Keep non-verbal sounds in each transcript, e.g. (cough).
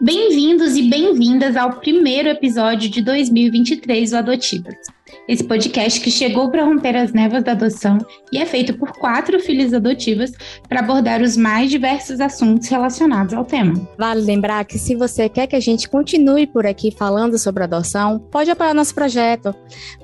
Bem-vindos e bem-vindas ao primeiro episódio de 2023 do Adotivas. Esse podcast que chegou para romper as névoas da adoção e é feito por quatro filhas adotivas para abordar os mais diversos assuntos relacionados ao tema. Vale lembrar que se você quer que a gente continue por aqui falando sobre adoção, pode apoiar nosso projeto.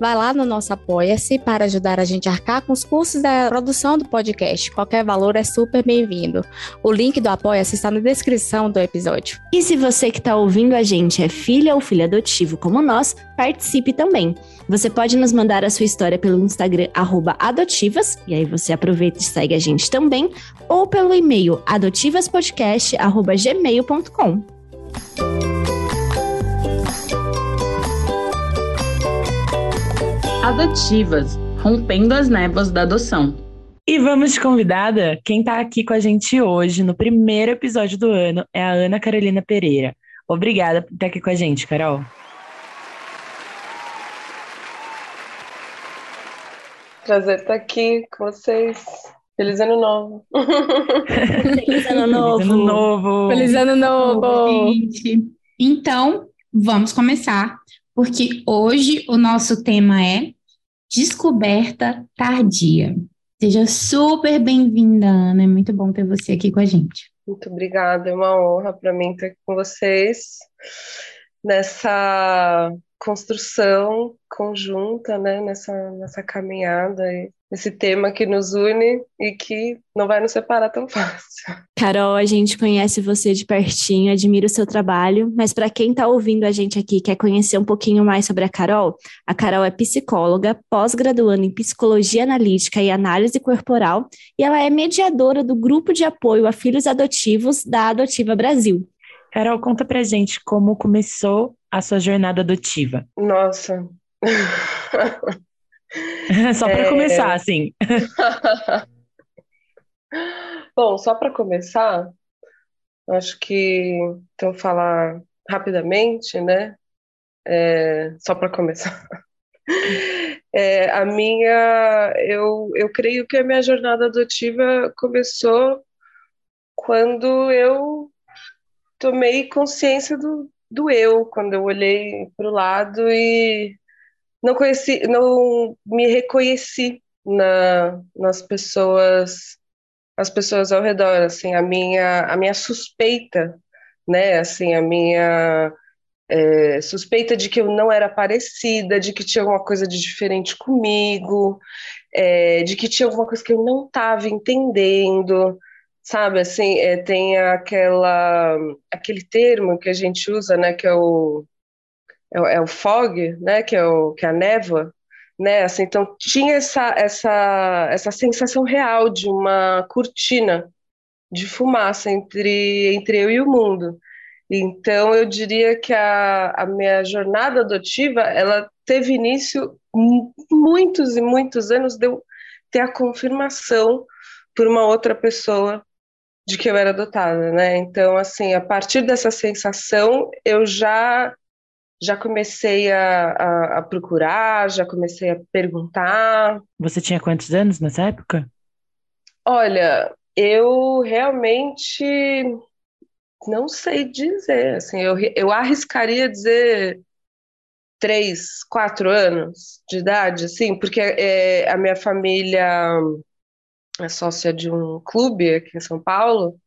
Vai lá no nosso Apoia-se para ajudar a gente a arcar com os custos da produção do podcast. Qualquer valor é super bem-vindo. O link do Apoia-se está na descrição do episódio. E se você que está ouvindo a gente é filha ou filho adotivo como nós, participe também. Você pode nos mandar a sua história pelo Instagram adotivas, e aí você aproveita e segue a gente também, ou pelo e-mail adotivaspodcast.gmail.com. Adotivas, rompendo as névoas da adoção. E vamos de convidada? Quem está aqui com a gente hoje, no primeiro episódio do ano, é a Ana Carolina Pereira. Obrigada por estar aqui com a gente, Carol. Prazer estar aqui com vocês. Feliz ano novo. Feliz ano novo. Feliz ano novo. Feliz ano novo! Gente, então, vamos começar, porque hoje o nosso tema é descoberta tardia. Seja super bem-vinda, Ana. É muito bom ter você aqui com a gente. Muito obrigada, é uma honra para mim estar aqui com vocês nessa construção conjunta, né, nessa, nessa caminhada, esse tema que nos une e que não vai nos separar tão (laughs) fácil. Carol, a gente conhece você de pertinho, admira o seu trabalho, mas para quem está ouvindo a gente aqui quer conhecer um pouquinho mais sobre a Carol, a Carol é psicóloga, pós-graduando em psicologia analítica e análise corporal, e ela é mediadora do grupo de apoio a filhos adotivos da Adotiva Brasil. Carol, conta pra gente como começou a sua jornada adotiva. Nossa. (laughs) Só para É. começar, assim. (laughs) Bom, só para começar, acho que então falar rapidamente, né? É, só para começar. (laughs) É, a minha, eu, eu creio que a minha jornada adotiva começou quando eu tomei consciência do, do eu, quando eu olhei para o lado e não conheci, não me reconheci na, nas pessoas, as pessoas ao redor, assim, a minha, a minha suspeita, né, assim, a minha é, suspeita de que eu não era parecida, de que tinha alguma coisa de diferente comigo, é, de que tinha alguma coisa que eu não estava entendendo, sabe, assim, é, tem aquela, aquele termo que a gente usa, né, que é o, é, é o fog, né, que é, o, que é a névoa, né, assim, então tinha essa, essa, essa sensação real de uma cortina de fumaça entre, entre eu e o mundo. Então, eu diria que a, a minha jornada adotiva, ela teve início mu- muitos e muitos anos de eu ter a confirmação por uma outra pessoa de que eu era adotada, né? Então, assim, a partir dessa sensação, eu já já comecei a, a, a procurar, já comecei a perguntar. Você tinha quantos anos nessa época? Olha, eu realmente não sei dizer, assim, eu, eu arriscaria dizer três, quatro anos de idade, assim, porque é, a minha família é sócia de um clube aqui em São Paulo,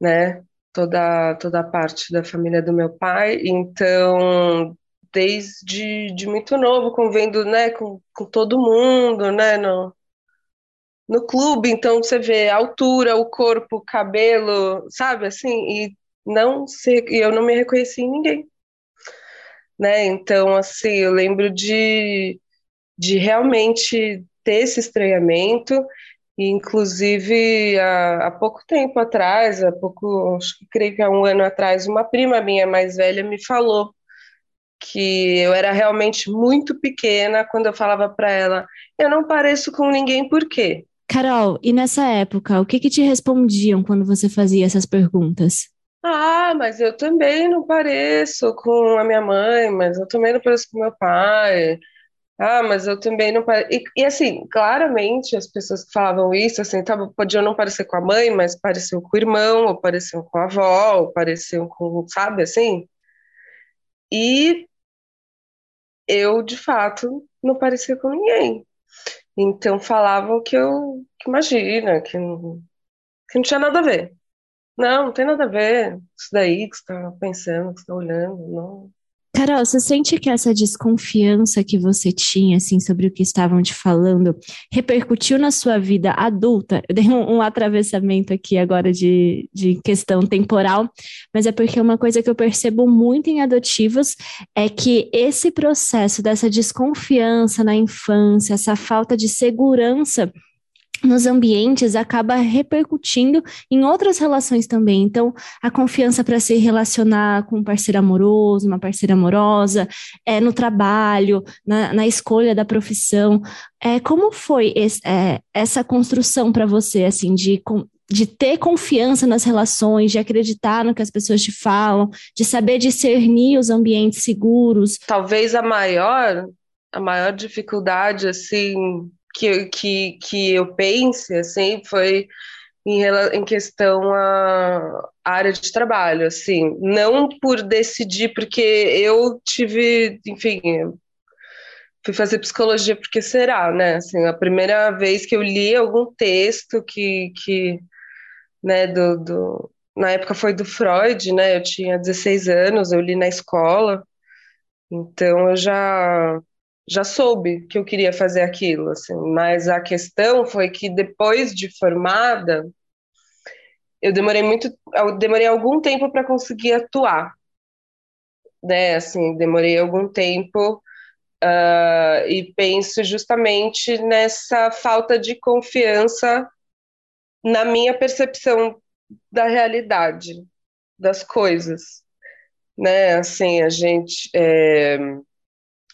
né? Toda, toda a parte da família do meu pai, então desde de muito novo, convivendo, né, com, com todo mundo, né, no, no clube, então você vê a altura, o corpo, o cabelo, sabe, assim, e não sei, e eu não me reconheci em ninguém, né, então, assim, eu lembro de, de realmente ter esse estranhamento, inclusive há, há pouco tempo atrás, há pouco, acho que creio que há um ano atrás, uma prima minha mais velha me falou que eu era realmente muito pequena quando eu falava para ela, eu não pareço com ninguém, por quê? Carol, e nessa época, o que que te respondiam quando você fazia essas perguntas? Ah, mas eu também não pareço com a minha mãe, mas eu também não pareço com meu pai. Ah, mas eu também não e, e assim, claramente as pessoas que falavam isso, assim, tava, podiam não parecer com a mãe, mas pareciam com o irmão, ou pareciam com a avó, ou pareciam com, sabe, assim? E eu, de fato, não parecia com ninguém. Então falavam que eu, que imagina, que não, que não tinha nada a ver. Não, não tem nada a ver. Isso daí que você está pensando, que você está olhando, não. Carol, você sente que essa desconfiança que você tinha, assim, sobre o que estavam te falando, repercutiu na sua vida adulta? Eu dei um, um atravessamento aqui agora de, de questão temporal, mas é porque uma coisa que eu percebo muito em adotivos é que esse processo dessa desconfiança na infância, essa falta de segurança nos ambientes acaba repercutindo em outras relações também. Então, a confiança para se relacionar com um parceiro amoroso, uma parceira amorosa, é, no trabalho, na, na escolha da profissão. É, como foi esse, é, essa construção para você, assim, de, de ter confiança nas relações, de acreditar no que as pessoas te falam, de saber discernir os ambientes seguros? Talvez a maior, a maior dificuldade, assim, que, que, que eu pense, assim, foi em, em questão à área de trabalho, assim, não por decidir, porque eu tive, enfim, fui fazer psicologia porque será, né, assim, a primeira vez que eu li algum texto que, que né, do, do, na época foi do Freud, né, eu tinha 16 anos, eu li na escola, então eu já já soube que eu queria fazer aquilo, assim, mas a questão foi que depois de formada, eu demorei muito, eu demorei algum tempo para conseguir atuar, né, assim, demorei algum tempo uh, e penso justamente nessa falta de confiança na minha percepção da realidade das coisas, né, assim, a gente é,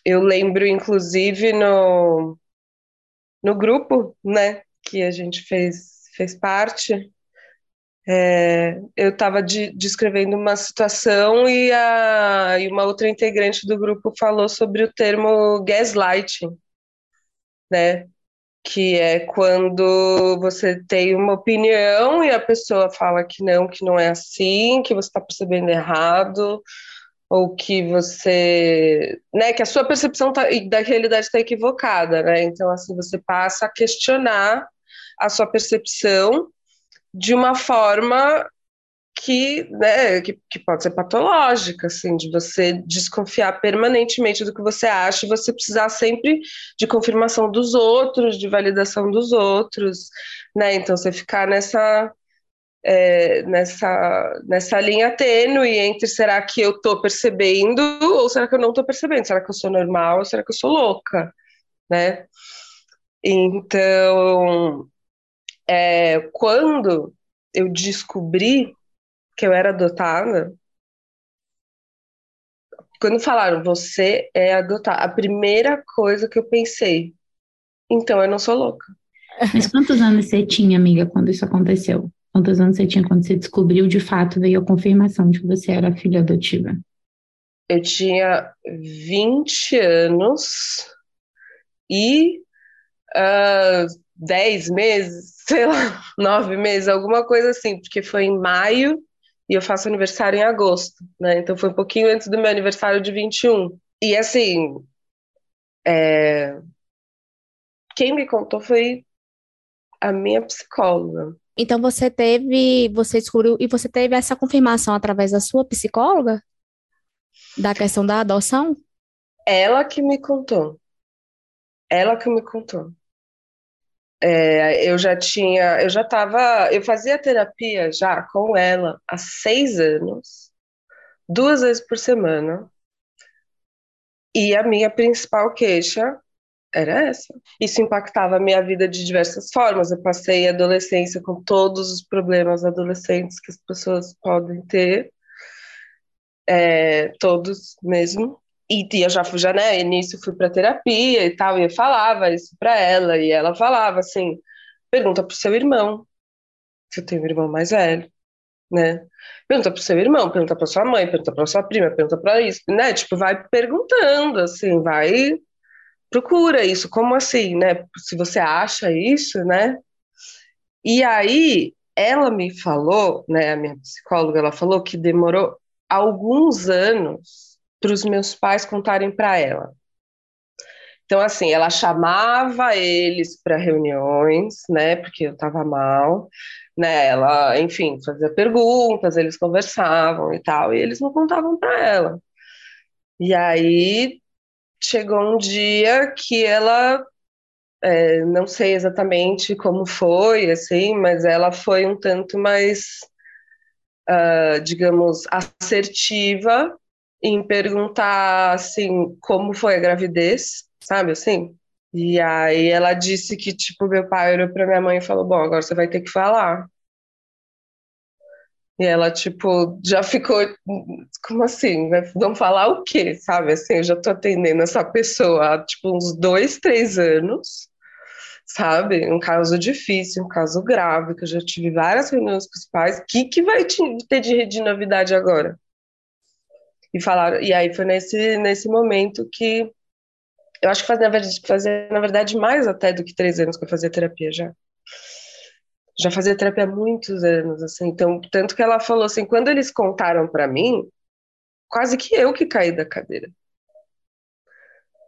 eu lembro, inclusive, no, no grupo, né, que a gente fez, fez parte, é, eu estava de, descrevendo uma situação e, a, e uma outra integrante do grupo falou sobre o termo gaslighting, né, que é quando você tem uma opinião e a pessoa fala que não, que não é assim, que você está percebendo errado, ou que você, né, que a sua percepção tá, da realidade está equivocada, né? Então, assim, você passa a questionar a sua percepção de uma forma que, né, que, que pode ser patológica, assim, de você desconfiar permanentemente do que você acha e você precisar sempre de confirmação dos outros, de validação dos outros, né? Então, você ficar nessa é, nessa, nessa linha tênue entre será que eu estou percebendo ou será que eu não estou percebendo? Será que eu sou normal ou será que eu sou louca? Né? Então, é, quando eu descobri que eu era adotada, quando falaram você é adotada, a primeira coisa que eu pensei, então eu não sou louca. Mas quantos anos você tinha, amiga, quando isso aconteceu? Quantos anos você tinha quando você descobriu de fato, veio a confirmação de que você era filha adotiva? Eu tinha 20 anos e uh, ah, 10 meses, (laughs) sei lá, 9 meses, alguma coisa assim, porque foi em maio e eu faço aniversário em agosto, né? Então foi um pouquinho antes do meu aniversário de 21. E assim, é... quem me contou foi a minha psicóloga. Então você teve, você descobriu e você teve essa confirmação através da sua psicóloga da questão da adoção? Ela que me contou. Ela que me contou. É, eu já tinha, eu já estava, eu fazia terapia já com ela há seis anos, duas vezes por semana. E a minha principal queixa era essa. Isso impactava a minha vida de diversas formas. Eu passei a adolescência com todos os problemas adolescentes que as pessoas podem ter, é, todos mesmo. E eu já fui, já, né, início fui para terapia e tal, e eu falava isso para ela, e ela falava assim: pergunta pro seu irmão, se eu tenho um irmão mais velho, né? Pergunta pro seu irmão, pergunta pra sua mãe, pergunta pra sua prima, pergunta pra isso, né? Tipo, vai perguntando, assim, vai procura isso, como assim, né? Se você acha isso, né? E aí ela me falou, né, a minha psicóloga, ela falou que demorou alguns anos para os meus pais contarem para ela. Então, assim, ela chamava eles para reuniões, né, porque eu estava mal, né, ela, enfim, fazia perguntas, eles conversavam e tal, e eles não contavam para ela. E aí chegou um dia que ela é, não sei exatamente como foi, assim, mas ela foi um tanto mais, uh, digamos, assertiva em perguntar, assim, como foi a gravidez, sabe, assim? E aí ela disse que, tipo, meu pai olhou pra minha mãe e falou, bom, agora você vai ter que falar. E ela, tipo, já ficou, como assim? Vão falar o quê, sabe? Assim, eu já tô atendendo essa pessoa há, tipo, uns dois, três anos, sabe? Um caso difícil, um caso grave, que eu já tive várias reuniões com os pais. O que, que vai ter de, de novidade agora? E falaram, e aí foi nesse, nesse momento que eu acho que faz, na verdade, fazer, na verdade, mais até do que três anos que eu fazia terapia já já fazia terapia há muitos anos, assim, então, tanto que ela falou assim, quando eles contaram para mim, quase que eu que caí da cadeira.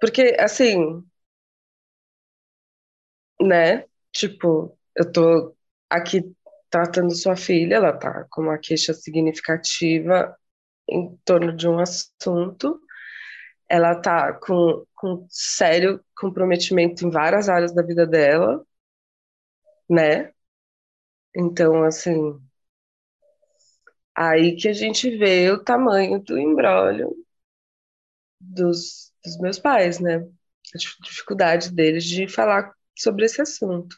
Porque, assim, né, tipo, eu tô aqui tratando sua filha, ela tá com uma queixa significativa em torno de um assunto, ela tá com, com sério comprometimento em várias áreas da vida dela, né? Então, assim, aí que a gente vê o tamanho do embrólio dos, dos meus pais, né? A dificuldade deles de falar sobre esse assunto.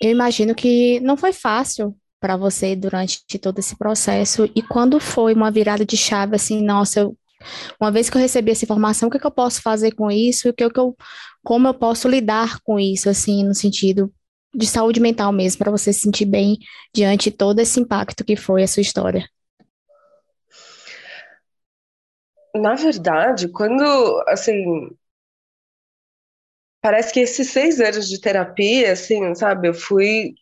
Eu imagino que não foi fácil para você durante todo esse processo. E quando foi uma virada de chave, assim, nossa, eu, uma vez que eu recebi essa informação, o que, é que eu posso fazer com isso? O que, é que eu, como eu posso lidar com isso, assim, no sentido de saúde mental mesmo, para você se sentir bem diante de todo esse impacto que foi a sua história? Na verdade, quando, assim, parece que esses seis anos de terapia, assim, sabe, eu fui,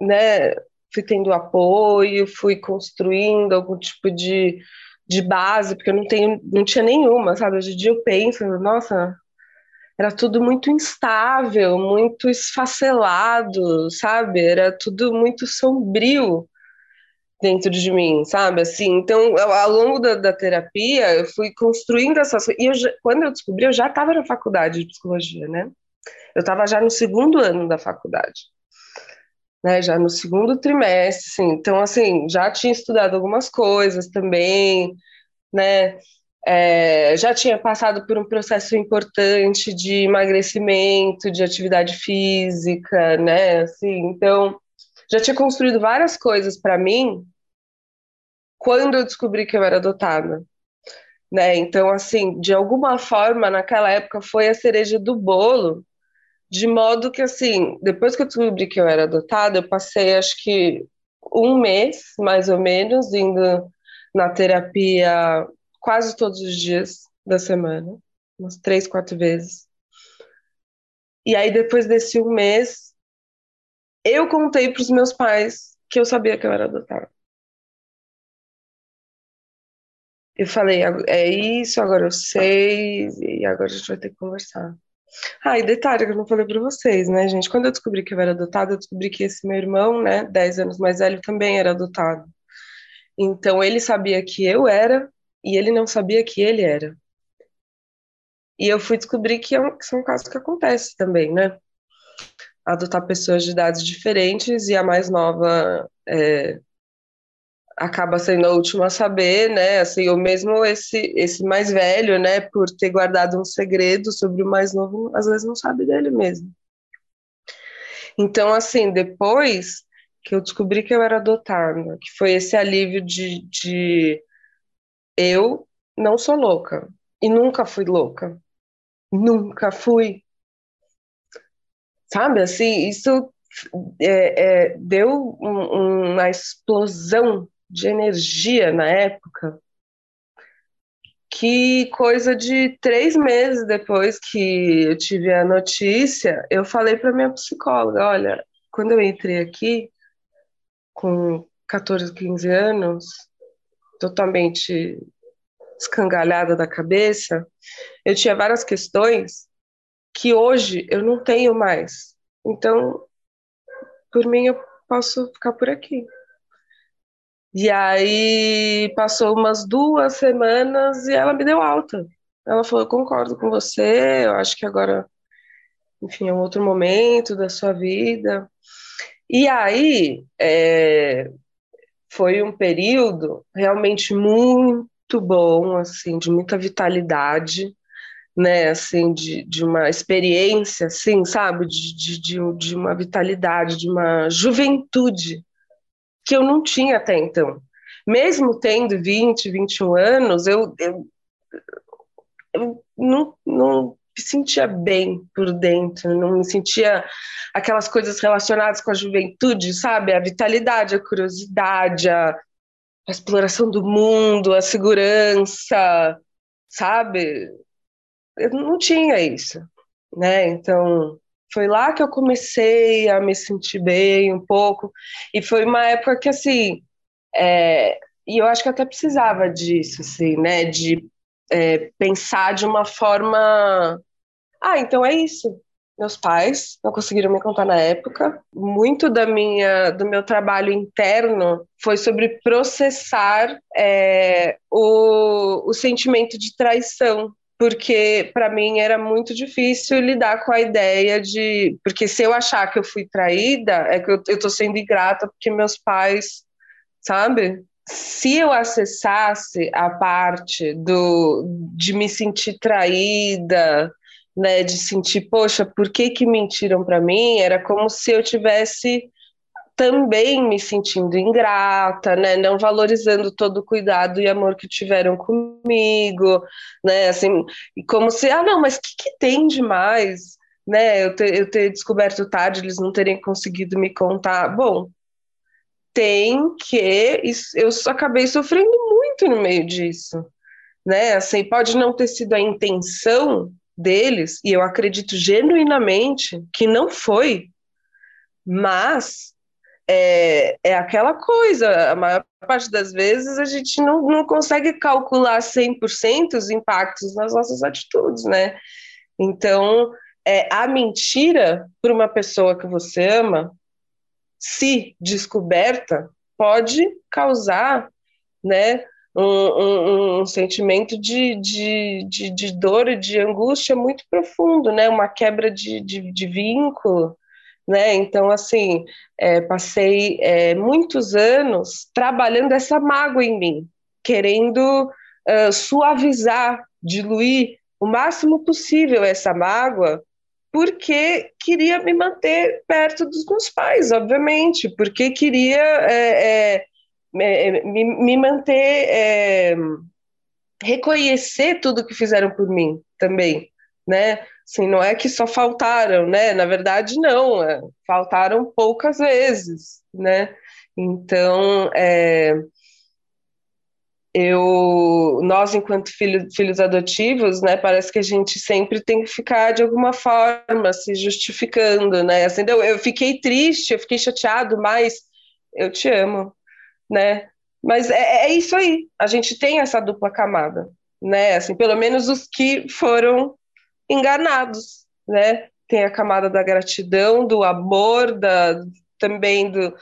né, fui tendo apoio, fui construindo algum tipo de, de base, porque eu não tenho, não tinha nenhuma, sabe, hoje em dia eu penso, nossa, era tudo muito instável, muito esfacelado, sabe? Era tudo muito sombrio dentro de mim, sabe? Assim, então, ao longo da, da terapia, eu fui construindo essas e eu quando eu descobri, eu já estava na faculdade de psicologia, né? Eu estava já no segundo ano da faculdade, né? Já no segundo trimestre, assim. Então, assim, já tinha estudado algumas coisas também, né? É, já tinha passado por um processo importante de emagrecimento, de atividade física, né? Assim, então, já tinha construído várias coisas para mim quando eu descobri que eu era adotada. Né? Então, assim, de alguma forma, naquela época foi a cereja do bolo, de modo que, assim, depois que eu descobri que eu era adotada, eu passei, acho que, um mês, mais ou menos, indo na terapia quase todos os dias da semana, umas três, quatro vezes. E aí, depois desse um mês, eu contei para os meus pais que eu sabia que eu era adotada. Eu falei, é isso, agora eu sei, e agora a gente vai ter que conversar. Ah, e detalhe que eu não falei para vocês, né, gente? Quando eu descobri que eu era adotada, eu descobri que esse meu irmão, né, 10 anos mais velho, também era adotado. Então ele sabia que eu era e ele não sabia que ele era. E eu fui descobrir que, é um, que são casos que acontecem também, né? Adotar pessoas de idades diferentes e a mais nova é, acaba sendo a última a saber, né? Assim, ou mesmo esse, esse mais velho, né? Por ter guardado um segredo sobre o mais novo, às vezes não sabe dele mesmo. Então, assim, depois que eu descobri que eu era adotada, que foi esse alívio de, de eu não sou louca e nunca fui louca. Nunca fui. Sabe, assim, isso é, é, deu um, uma explosão de energia na época que coisa de três meses depois que eu tive a notícia, eu falei para minha psicóloga, olha, quando eu entrei aqui, com 14, 15 anos, totalmente escangalhada da cabeça, eu tinha várias questões que hoje eu não tenho mais. Então, por mim, eu posso ficar por aqui. E aí passou umas duas semanas e ela me deu alta. Ela falou: eu concordo com você, eu acho que agora, enfim, é um outro momento da sua vida. E aí é, foi um período realmente muito bom, assim, de muita vitalidade, né, assim, de, de uma experiência, assim, sabe, de, de, de uma vitalidade, de uma juventude que eu não tinha até então. Mesmo tendo 20, 21 anos, eu, eu, eu não, não me sentia bem por dentro, não me sentia aquelas coisas relacionadas com a juventude, sabe? A vitalidade, a curiosidade, a, a exploração do mundo, a segurança, sabe? Eu não tinha isso, né? Então, foi lá que eu comecei a me sentir bem um pouco. E foi uma época que, assim, é, e eu acho que até precisava disso, assim, né? De é, pensar de uma forma. Ah, então é isso. Meus pais não conseguiram me contar na época. Muito da minha, do meu trabalho interno foi sobre processar é, o, o sentimento de traição porque para mim era muito difícil lidar com a ideia de. Porque se eu achar que eu fui traída, é que eu, tô sendo ingrata porque meus pais, sabe? Se eu acessasse a parte do, de me sentir traída, né, de sentir, poxa, por que que mentiram para mim? Era como se eu tivesse também me sentindo ingrata, né, não valorizando todo o cuidado e amor que tiveram comigo, né, assim, como se, ah, não, mas o que, que tem demais, né, eu ter, eu ter descoberto tarde, eles não terem conseguido me contar, bom, tem que, eu acabei sofrendo muito no meio disso, né, assim, pode não ter sido a intenção deles, e eu acredito genuinamente que não foi, mas é, é aquela coisa, a maior parte das vezes a gente não, não consegue calcular 100% os impactos nas nossas atitudes, né? Então, é, a mentira para uma pessoa que você ama, se descoberta, pode causar, né, um, um, um, sentimento de, de, de, de, dor e de angústia muito profundo, né? Uma quebra de, de, de vínculo, né? Então, assim, é, passei é, muitos anos trabalhando essa mágoa em mim, querendo uh, suavizar, diluir o máximo possível essa mágoa, porque queria me manter perto dos meus pais, obviamente, porque queria é, é, me, me, manter, é, reconhecer tudo que fizeram por mim também, né? Assim, não é que só faltaram, né? Na verdade, não, é, faltaram poucas vezes, né? Então, é, eu, nós, enquanto filho, filhos adotivos, né, parece que a gente sempre tem que ficar de alguma forma se justificando, né? Assim, eu, eu fiquei triste, eu fiquei chateado, mas eu te amo, né? Mas é, é isso aí, a gente tem essa dupla camada, né? Assim, pelo menos os que foram enganados, né? Tem a camada da gratidão, do amor, da, também do,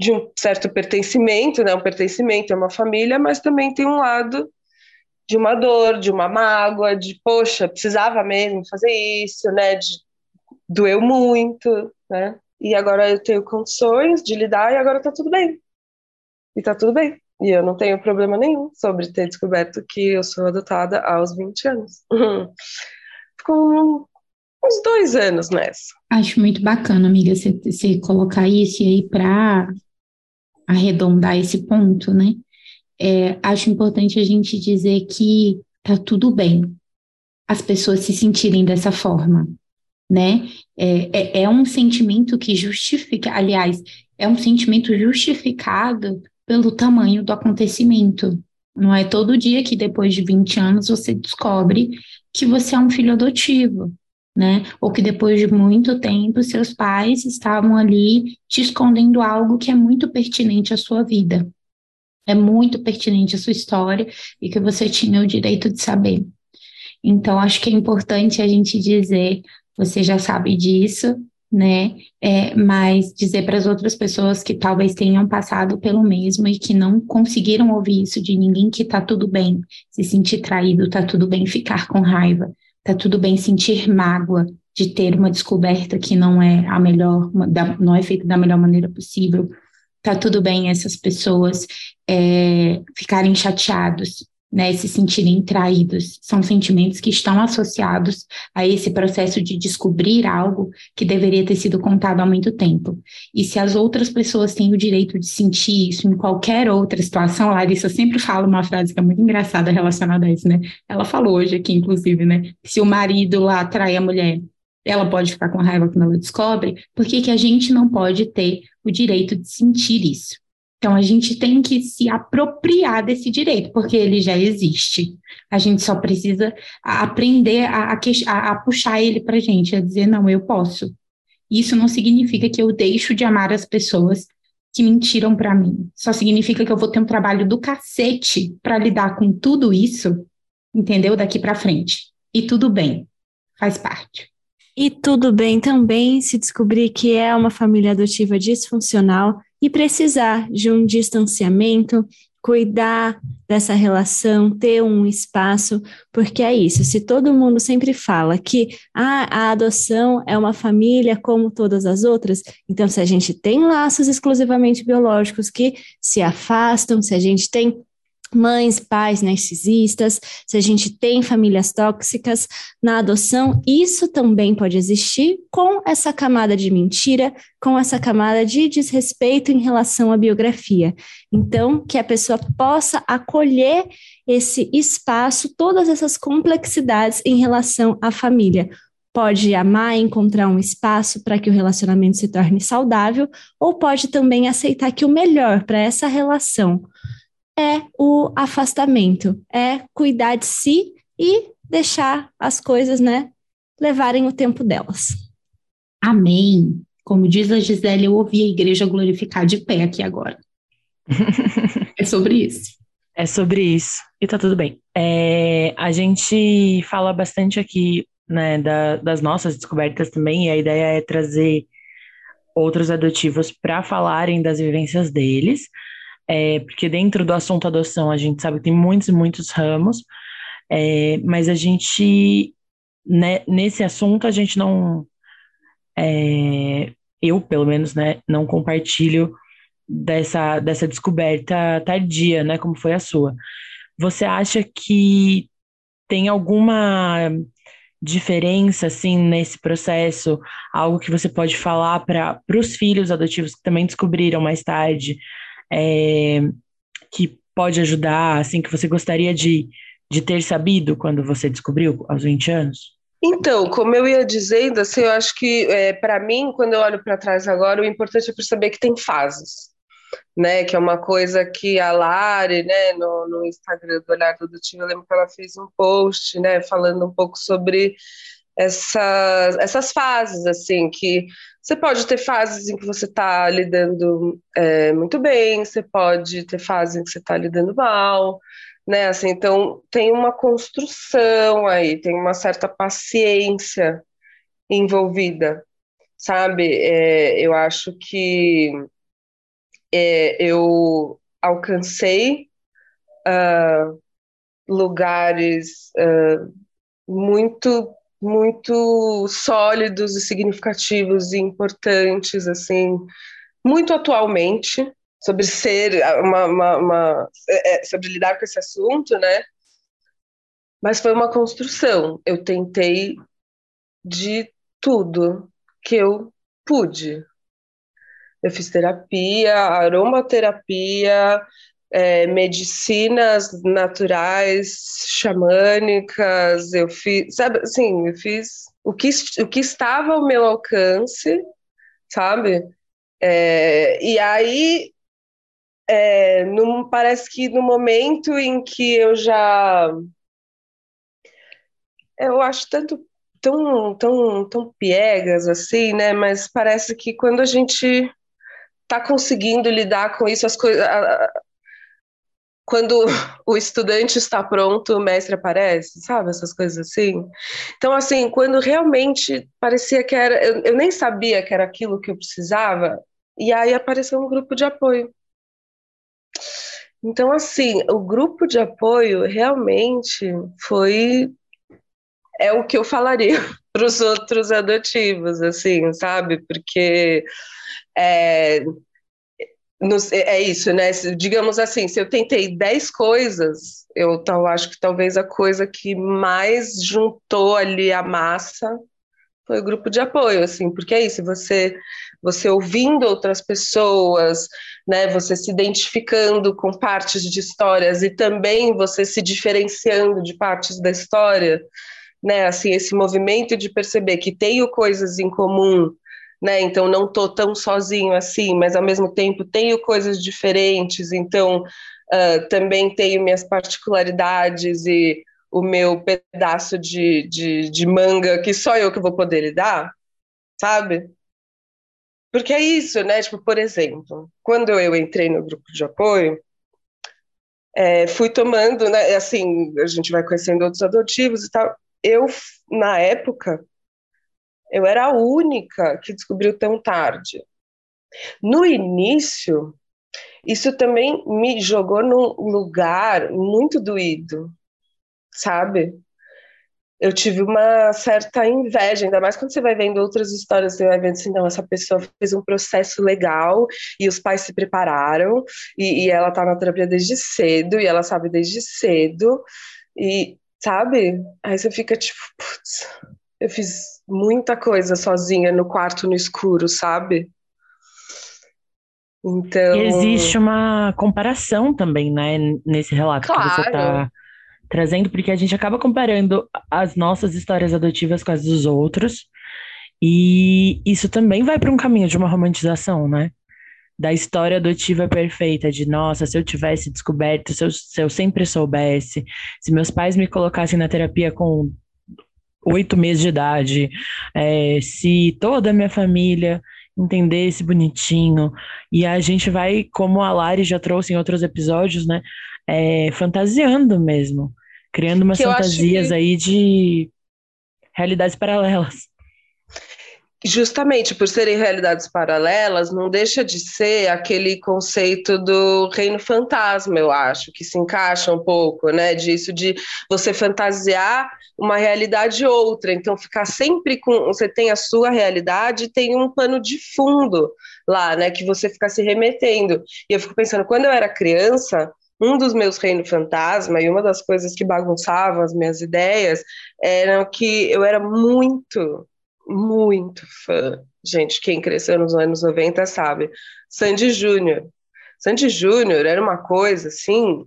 de um certo pertencimento, né? Um pertencimento é uma família, mas também tem um lado de uma dor, de uma mágoa, de poxa, precisava mesmo fazer isso, né? De, doeu muito, né? E agora eu tenho condições de lidar e agora tá tudo bem. E tá tudo bem. E eu não tenho problema nenhum sobre ter descoberto que eu sou adotada aos 20 anos. (laughs) com uns dois anos nessa. Acho muito bacana, amiga, você, colocar isso aí para arredondar esse ponto, né? É, acho importante a gente dizer que tá tudo bem as pessoas se sentirem dessa forma, né? É, é, é um sentimento que justifica, aliás, é um sentimento justificado pelo tamanho do acontecimento, Não é todo dia que depois de 20 anos você descobre que você é um filho adotivo, né? Ou que depois de muito tempo seus pais estavam ali te escondendo algo que é muito pertinente à sua vida. É muito pertinente à sua história e que você tinha o direito de saber. Então, acho que é importante a gente dizer: você já sabe disso, né? É, mas dizer para as outras pessoas que talvez tenham passado pelo mesmo e que não conseguiram ouvir isso de ninguém que tá tudo bem se sentir traído, tá tudo bem ficar com raiva, tá tudo bem sentir mágoa de ter uma descoberta que não é a melhor, não é feita da melhor maneira possível. Tá tudo bem essas pessoas é, ficarem chateados, né, se sentirem traídos. São sentimentos que estão associados a esse processo de descobrir algo que deveria ter sido contado há muito tempo. E se as outras pessoas têm o direito de sentir isso em qualquer outra situação, Larissa sempre fala uma frase que é muito engraçada relacionada a isso, né? Ela falou hoje aqui, inclusive, né? Se o marido lá trai a mulher, ela pode ficar com raiva quando ela descobre, por que a gente não pode ter o direito de sentir isso? Então, a gente tem que se apropriar desse direito, porque ele já existe. A gente só precisa aprender a, a, a puxar ele para a gente, a dizer: não, eu posso. Isso não significa que eu deixo de amar as pessoas que mentiram para mim. Só significa que eu vou ter um trabalho do cacete para lidar com tudo isso, entendeu? Daqui para frente. E tudo bem, faz parte. E tudo bem também se descobrir que é uma família adotiva disfuncional e precisar de um distanciamento, cuidar dessa relação, ter um espaço, porque é isso. Se todo mundo sempre fala que ah, a adoção é uma família como todas as outras, então se a gente tem laços exclusivamente biológicos que se afastam, se a gente tem mães, pais narcisistas, se a gente tem famílias tóxicas na adoção, isso também pode existir com essa camada de mentira, com essa camada de desrespeito em relação à biografia. Então, que a pessoa possa acolher esse espaço, todas essas complexidades em relação à família. Pode amar encontrar um espaço para que o relacionamento se torne saudável, ou pode também aceitar que o melhor para essa relação é o afastamento, é cuidar de si e deixar as coisas, né, levarem o tempo delas. Amém. Como diz a Gisele, eu ouvi a igreja glorificar de pé aqui agora. (laughs) é sobre isso. É sobre isso. E tá tudo bem. É, a gente fala bastante aqui né, da, das nossas descobertas também, e a ideia é trazer outros adotivos para falarem das vivências deles, é, porque dentro do assunto adoção a gente sabe que tem muitos e muitos ramos, é, mas a gente, né, nesse assunto, a gente não, é, eu pelo menos, né, não compartilho dessa, dessa descoberta tardia, né, como foi a sua. Você acha que tem alguma diferença assim nesse processo, algo que você pode falar para os filhos adotivos que também descobriram mais tarde, é, que pode ajudar, assim, que você gostaria de, de ter sabido quando você descobriu aos 20 anos? Então, como eu ia dizendo, assim, eu acho que é, para mim, quando eu olho para trás agora, o importante é perceber que tem fases, né? Que é uma coisa que a Lari, né, no, no Instagram do Olhar do Time, eu lembro que ela fez um post, né, falando um pouco sobre essas, essas fases, assim, que você pode ter fases em que você está lidando é, muito bem, você pode ter fases em que você está lidando mal, né? Assim, então tem uma construção aí, tem uma certa paciência envolvida, sabe? É, eu acho que é, eu alcancei uh, lugares uh, muito muito sólidos e significativos e importantes, assim, muito atualmente, sobre ser uma, uma, uma é, é, sobre lidar com esse assunto, né? Mas foi uma construção. Eu tentei de tudo que eu pude. Eu fiz terapia, aromaterapia, é, medicinas naturais, xamânicas, eu fiz, sabe, assim, eu fiz o que, o que estava ao meu alcance, sabe? É, e aí é, parece que no momento em que eu já. Eu acho tanto tão, tão, tão piegas assim, né? Mas parece que quando a gente está conseguindo lidar com isso, as coisas. Quando o estudante está pronto, o mestre aparece, sabe? Essas coisas assim. Então, assim, quando realmente parecia que era. Eu, eu nem sabia que era aquilo que eu precisava, e aí apareceu um grupo de apoio. Então, assim, o grupo de apoio realmente foi. É o que eu falaria (laughs) para os outros adotivos, assim, sabe? Porque é, é isso, né? Digamos assim, se eu tentei 10 coisas, eu tal, acho que talvez a coisa que mais juntou ali a massa foi o grupo de apoio, assim, porque é isso, você, você ouvindo outras pessoas, né, você se identificando com partes de histórias e também você se diferenciando de partes da história, né, assim, esse movimento de perceber que tenho coisas em comum, né, então não estou tão sozinho assim, mas ao mesmo tempo tenho coisas diferentes, então uh, também tenho minhas particularidades e o meu pedaço de, de, de manga que só eu que vou poder lidar, sabe? Porque é isso, né? Tipo, por exemplo, quando eu entrei no grupo de apoio, é, fui tomando, né? Assim, a gente vai conhecendo outros adotivos e tal. Eu, na época, eu era a única que descobriu tão tarde. No início, isso também me jogou num lugar muito doído, sabe? Eu tive uma certa inveja, ainda mais quando você vai vendo outras histórias, você vai vendo assim, não, essa pessoa fez um processo legal e os pais se prepararam e, e ela tá na terapia desde cedo e ela sabe desde cedo e, sabe? Aí você fica tipo, putz, eu fiz muita coisa sozinha no quarto no escuro, sabe? Então. E existe uma comparação também, né, nesse relato claro. que você está trazendo, porque a gente acaba comparando as nossas histórias adotivas com as dos outros, e isso também vai para um caminho de uma romantização, né? Da história adotiva perfeita, de nossa, se eu tivesse descoberto, se eu, se eu sempre soubesse, se meus pais me colocassem na terapia com oito meses de idade, é, se toda a minha família entendesse bonitinho, e a gente vai, como a Lari já trouxe em outros episódios, né, é, fantasiando mesmo, criando umas fantasias que... aí de realidades paralelas. Justamente por serem realidades paralelas, não deixa de ser aquele conceito do reino fantasma, eu acho, que se encaixa um pouco, né? Disso de você fantasiar uma realidade outra. Então, ficar sempre com. Você tem a sua realidade e tem um pano de fundo lá, né? Que você fica se remetendo. E eu fico pensando, quando eu era criança, um dos meus reinos fantasma e uma das coisas que bagunçavam as minhas ideias era que eu era muito, muito fã. Gente, quem cresceu nos anos 90 sabe. Sandy Júnior. Sandy Júnior era uma coisa assim,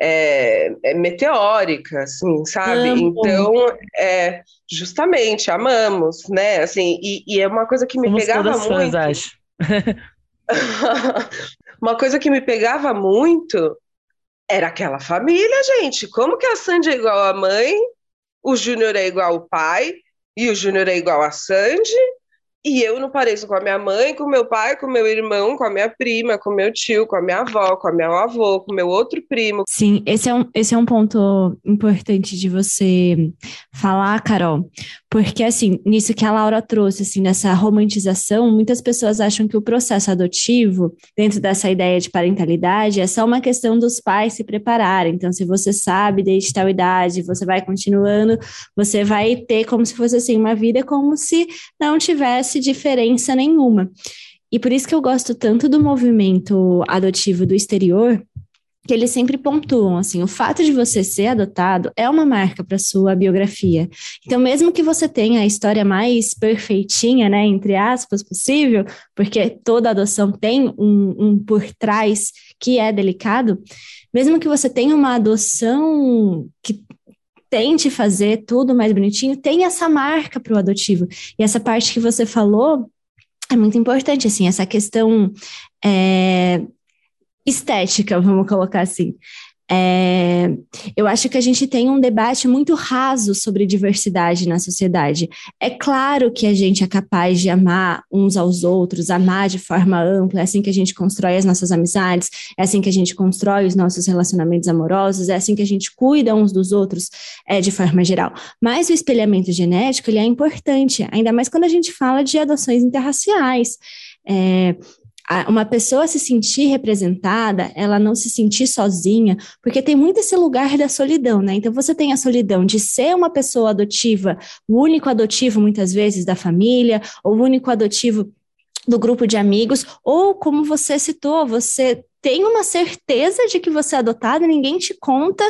é, é meteórica, assim, sabe? Amo. Então, é, justamente, amamos, né? Assim, e, e é uma coisa que me Somos pegava muito. Fãs, acho. (laughs) uma coisa que me pegava muito era aquela família, gente. Como que a Sandy é igual à mãe, o Júnior é igual ao pai, e o Júnior é igual a Sandy, e eu não pareço com a minha mãe, com meu pai, com meu irmão, com a minha prima, com meu tio, com a minha avó, com o meu avô, com meu outro primo. Sim, esse é um, esse é um ponto importante de você falar, Carol, porque assim, nisso que a Laura trouxe, assim, nessa romantização, muitas pessoas acham que o processo adotivo, dentro dessa ideia de parentalidade, é só uma questão dos pais se prepararem. Então, se você sabe desde tal idade, você vai continuando, você vai ter como se fosse assim, uma vida como se não tivesse diferença nenhuma. E por isso que eu gosto tanto do movimento adotivo do exterior, que eles sempre pontuam assim, o fato de você ser adotado é uma marca para sua biografia. Então, mesmo que você tenha a história mais perfeitinha, né, entre aspas, possível, porque toda adoção tem um, um por trás que é delicado, mesmo que você tenha uma adoção que tente fazer tudo mais bonitinho, tem essa marca para o adotivo. E essa parte que você falou é muito importante, assim, essa questão é, estética, vamos colocar assim. É, eu acho que a gente tem um debate muito raso sobre diversidade na sociedade. É claro que a gente é capaz de amar uns aos outros, amar de forma ampla, é assim que a gente constrói as nossas amizades, é assim que a gente constrói os nossos relacionamentos amorosos, é assim que a gente cuida uns dos outros é, de forma geral. Mas o espelhamento genético ele é importante, ainda mais quando a gente fala de adoções interraciais. É, uma pessoa se sentir representada, ela não se sentir sozinha, porque tem muito esse lugar da solidão, né? Então você tem a solidão de ser uma pessoa adotiva, o único adotivo muitas vezes da família, ou o único adotivo do grupo de amigos, ou como você citou, você tem uma certeza de que você é adotada, ninguém te conta,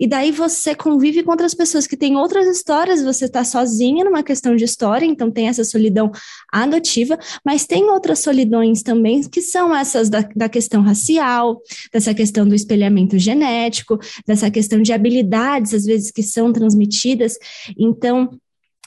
e daí você convive com outras pessoas que têm outras histórias, você está sozinha numa questão de história, então tem essa solidão adotiva, mas tem outras solidões também, que são essas da, da questão racial, dessa questão do espelhamento genético, dessa questão de habilidades, às vezes, que são transmitidas. Então,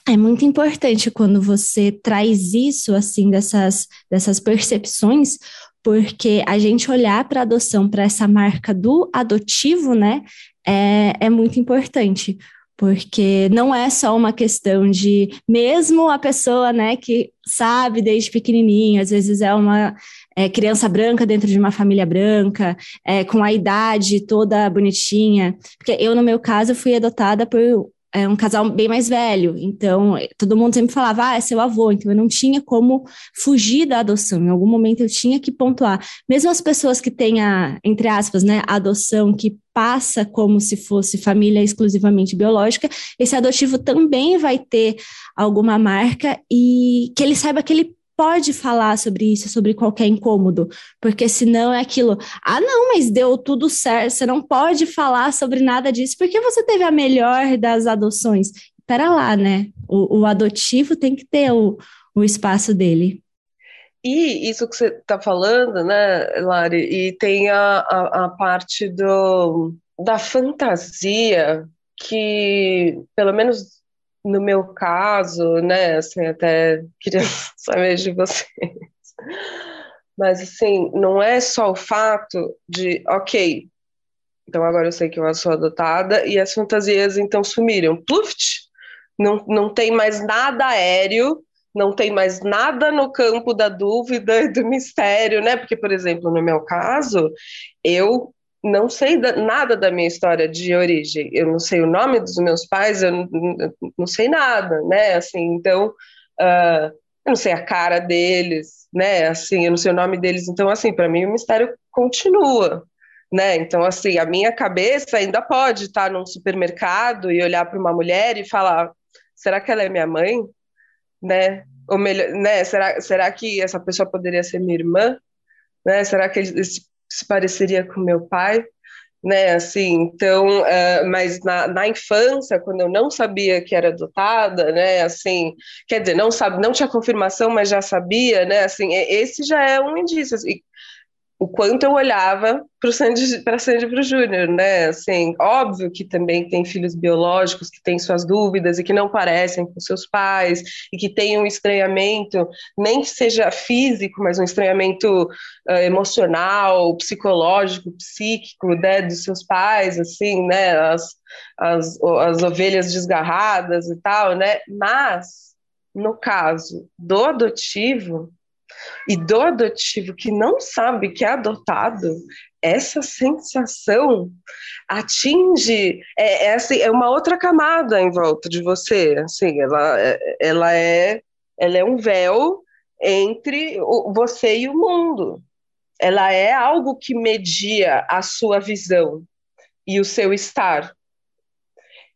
é muito importante quando você traz isso, assim, dessas, dessas percepções, porque a gente olhar para a adoção, para essa marca do adotivo, né, é, é muito importante, porque não é só uma questão de, mesmo a pessoa, né, que sabe desde pequenininho, às vezes é uma é, criança branca dentro de uma família branca, é, com a idade toda bonitinha, porque eu, no meu caso, fui adotada por é um casal bem mais velho, então todo mundo sempre falava, ah, é seu avô, então eu não tinha como fugir da adoção, em algum momento eu tinha que pontuar. Mesmo as pessoas que têm a, entre aspas, né, a adoção que passa como se fosse família exclusivamente biológica, esse adotivo também vai ter alguma marca e que ele saiba que ele pode falar sobre isso, sobre qualquer incômodo, porque senão é aquilo, ah, não, mas deu tudo certo, você não pode falar sobre nada disso, porque você teve a melhor das adoções. Pera lá, né? O, o adotivo tem que ter o, o espaço dele. E isso que você está falando, né, Lari, e tem a, a, a parte do, da fantasia que, pelo menos no meu caso, né, assim, até (laughs) queria saber de vocês. Mas, assim, não é só o fato de, ok, então agora eu sei que eu sou adotada e as fantasias então sumiram. Pluft! Não, não tem mais nada aéreo, não tem mais nada no campo da dúvida e do mistério, né? Porque, por exemplo, no meu caso, eu não sei da, nada da minha história de origem. Eu não sei o nome dos meus pais, eu não, não sei nada, né? Assim, então, uh, eu não sei a cara deles, né? Assim, eu não sei o nome deles. Então, assim, para mim o mistério continua, né? Então, assim, a minha cabeça ainda pode estar num supermercado e olhar para uma mulher e falar: será que ela é minha mãe, né? Ou melhor, né? Será, será que essa pessoa poderia ser minha irmã? Né? Será que esse se pareceria com meu pai, né, assim, então, uh, mas na, na infância, quando eu não sabia que era adotada, né, assim, quer dizer, não sabe, não tinha confirmação, mas já sabia, né, assim, esse já é um indício, assim, o quanto eu olhava para Sandy, para Sandy para o Júnior, né? Assim, óbvio que também tem filhos biológicos que têm suas dúvidas e que não parecem com seus pais e que têm um estranhamento, nem que seja físico, mas um estranhamento uh, emocional, psicológico, psíquico, né, dos seus pais, assim, né? As, as, as ovelhas desgarradas e tal, né? Mas no caso do adotivo e do adotivo que não sabe que é adotado, essa sensação atinge é, é, assim, é uma outra camada em volta de você, assim, ela, ela é ela é um véu entre você e o mundo. Ela é algo que media a sua visão e o seu estar.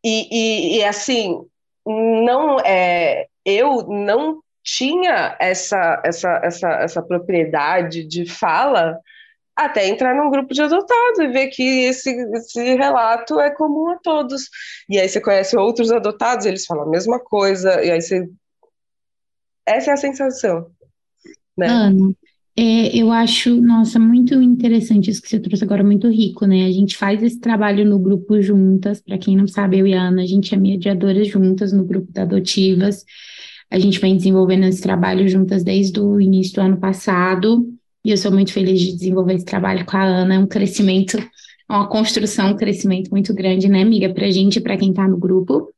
E, e, e assim, não é, eu não tinha essa, essa, essa, essa propriedade de fala até entrar num grupo de adotados e ver que esse, esse relato é comum a todos. E aí você conhece outros adotados, eles falam a mesma coisa, e aí você. Essa é a sensação. Né? Ana, é, eu acho, nossa, muito interessante isso que você trouxe agora, muito rico, né? A gente faz esse trabalho no grupo juntas, para quem não sabe, eu e a Ana, a gente é mediadoras juntas no grupo da Adotivas. A gente vem desenvolvendo esse trabalho juntas desde o início do ano passado. E eu sou muito feliz de desenvolver esse trabalho com a Ana, é um crescimento, uma construção, um crescimento muito grande, né, amiga, para a gente e para quem está no grupo.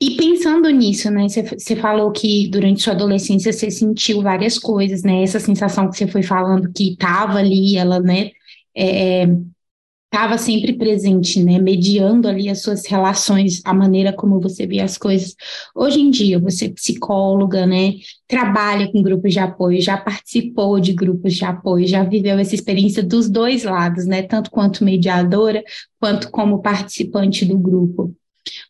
E pensando nisso, né, você falou que durante sua adolescência você sentiu várias coisas, né, essa sensação que você foi falando que estava ali, ela, né, é, estava sempre presente, né, mediando ali as suas relações, a maneira como você vê as coisas. Hoje em dia, você é psicóloga, né, trabalha com grupos de apoio, já participou de grupos de apoio, já viveu essa experiência dos dois lados, né, tanto quanto mediadora, quanto como participante do grupo.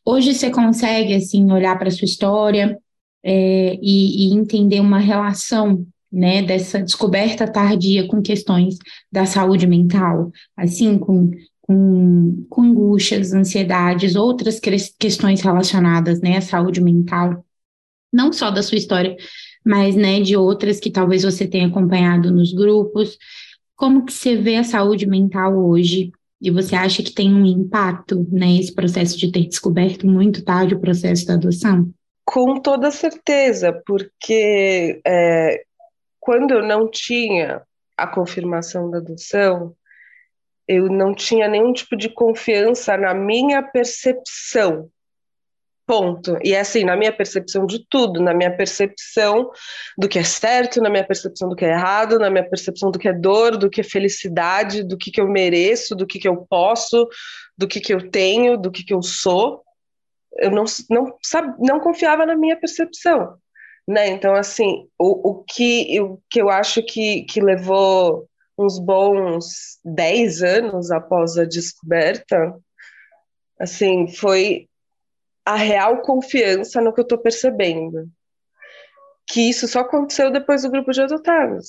Hoje você consegue, assim, olhar para a sua história é, e, e entender uma relação né, dessa descoberta tardia com questões da saúde mental, assim, com, com, com angústias, ansiedades, outras questões relacionadas, né, à saúde mental, não só da sua história, mas, né, de outras que talvez você tenha acompanhado nos grupos. Como que você vê a saúde mental hoje? E você acha que tem um impacto, né, processo de ter descoberto muito tarde o processo da adoção? Com toda certeza, porque é, quando eu não tinha a confirmação da adoção, eu não tinha nenhum tipo de confiança na minha percepção. Ponto. E é assim, na minha percepção de tudo, na minha percepção do que é certo, na minha percepção do que é errado, na minha percepção do que é dor, do que é felicidade, do que, que eu mereço, do que, que eu posso, do que, que eu tenho, do que, que eu sou. Eu não, não, sabe, não confiava na minha percepção. Né? Então, assim, o, o, que, o que eu acho que, que levou uns bons 10 anos após a descoberta, assim, foi a real confiança no que eu estou percebendo. Que isso só aconteceu depois do grupo de adotados.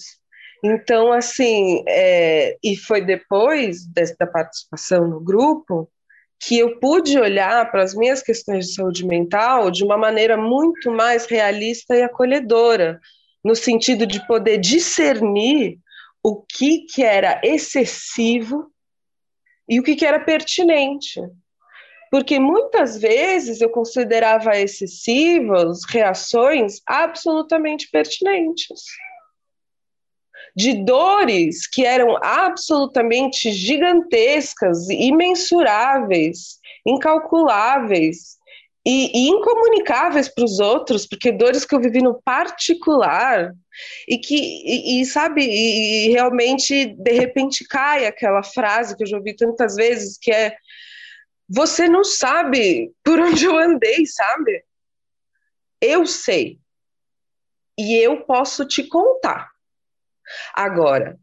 Então, assim, é, e foi depois da participação no grupo que eu pude olhar para as minhas questões de saúde mental de uma maneira muito mais realista e acolhedora, no sentido de poder discernir o que, que era excessivo e o que, que era pertinente. Porque muitas vezes eu considerava excessivas reações absolutamente pertinentes de dores que eram absolutamente gigantescas, imensuráveis, incalculáveis e, e incomunicáveis para os outros, porque dores que eu vivi no particular e que e, e sabe e, e realmente de repente cai aquela frase que eu já ouvi tantas vezes que é você não sabe por onde eu andei, sabe? Eu sei. E eu posso te contar. Agora,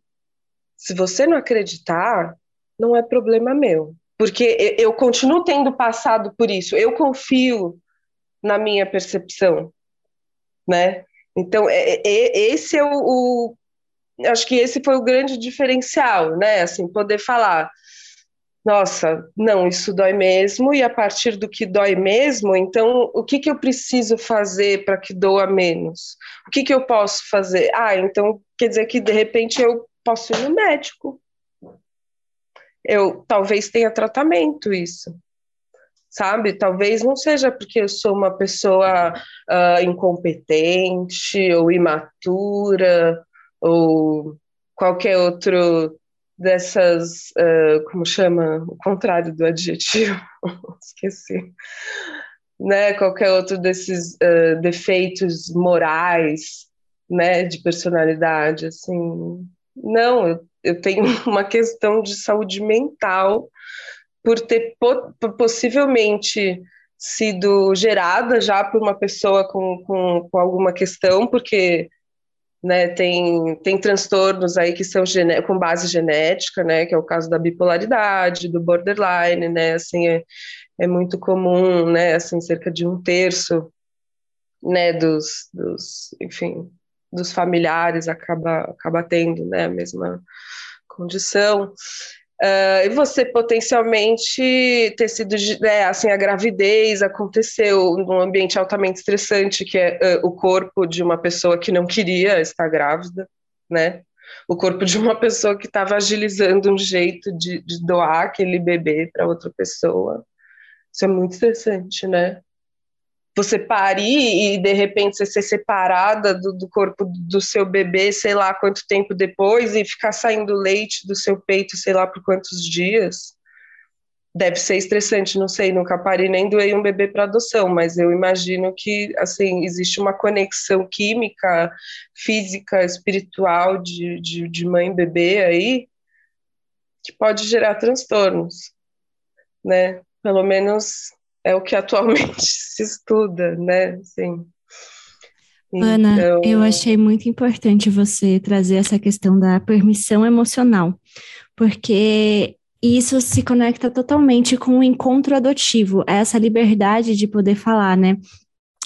se você não acreditar, não é problema meu, porque eu continuo tendo passado por isso. Eu confio na minha percepção, né? Então, é, é, esse é o, o, acho que esse foi o grande diferencial, né? Assim, poder falar, nossa, não, isso dói mesmo, e a partir do que dói mesmo, então o que, que eu preciso fazer para que doa menos? O que, que eu posso fazer? Ah, então quer dizer que de repente eu posso ir no médico. Eu talvez tenha tratamento isso, sabe? Talvez não seja porque eu sou uma pessoa uh, incompetente ou imatura ou qualquer outro dessas, uh, como chama, o contrário do adjetivo, (laughs) esqueci, né, qualquer outro desses uh, defeitos morais, né, de personalidade, assim, não, eu, eu tenho (laughs) uma questão de saúde mental por ter po possivelmente sido gerada já por uma pessoa com, com, com alguma questão, porque né, tem, tem transtornos aí que são com base genética, né, que é o caso da bipolaridade, do borderline, né, assim, é, é muito comum, né, assim, cerca de um terço, né, dos, dos enfim, dos familiares acaba, acaba tendo, né, a mesma condição. Uh, e você potencialmente ter sido, né, assim, a gravidez aconteceu num ambiente altamente estressante, que é uh, o corpo de uma pessoa que não queria estar grávida, né? O corpo de uma pessoa que estava agilizando um jeito de, de doar aquele bebê para outra pessoa. Isso é muito estressante, né? Você parir e de repente você ser separada do, do, corpo do seu bebê, sei lá quanto tempo depois, e ficar saindo leite do seu peito, sei lá por quantos dias. Deve ser estressante, não sei, nunca parei nem doei um bebê para adoção, mas eu imagino que assim existe uma conexão química, física, espiritual de, de, de mãe e bebê aí que pode gerar transtornos, né? Pelo menos é o que atualmente (laughs) se estuda, né? Assim, Ana, então... eu achei muito importante você trazer essa questão da permissão emocional, porque isso se conecta totalmente com o encontro adotivo, essa liberdade de poder falar, né?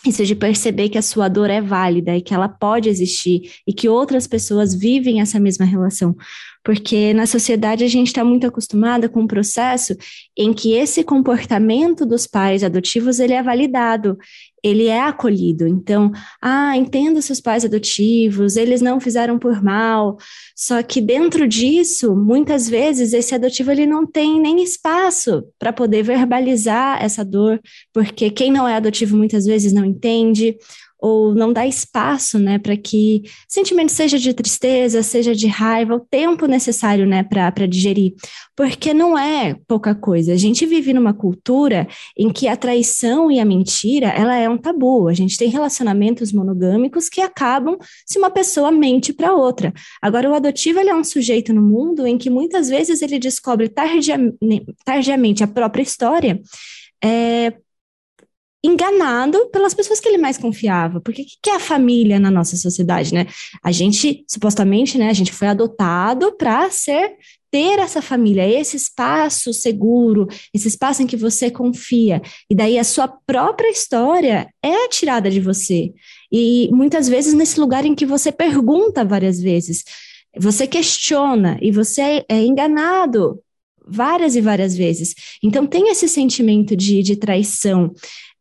Isso de perceber que a sua dor é válida e que ela pode existir e que outras pessoas vivem essa mesma relação. Porque na sociedade a gente está muito acostumada com um processo em que esse comportamento dos pais adotivos ele é validado ele é acolhido. Então, ah, entendo seus pais adotivos, eles não fizeram por mal. Só que dentro disso, muitas vezes esse adotivo ele não tem nem espaço para poder verbalizar essa dor, porque quem não é adotivo muitas vezes não entende ou não dá espaço, né, para que sentimento seja de tristeza, seja de raiva, o tempo necessário, né, para digerir, porque não é pouca coisa. A gente vive numa cultura em que a traição e a mentira, ela é um tabu. A gente tem relacionamentos monogâmicos que acabam se uma pessoa mente para outra. Agora, o adotivo, ele é um sujeito no mundo em que muitas vezes ele descobre tardia, tardiamente a própria história, é, enganado pelas pessoas que ele mais confiava. Porque o que é a família na nossa sociedade, né? A gente, supostamente, né, a gente foi adotado para ser ter essa família, esse espaço seguro, esse espaço em que você confia. E daí a sua própria história é tirada de você. E muitas vezes nesse lugar em que você pergunta várias vezes, você questiona e você é enganado várias e várias vezes. Então tem esse sentimento de, de traição.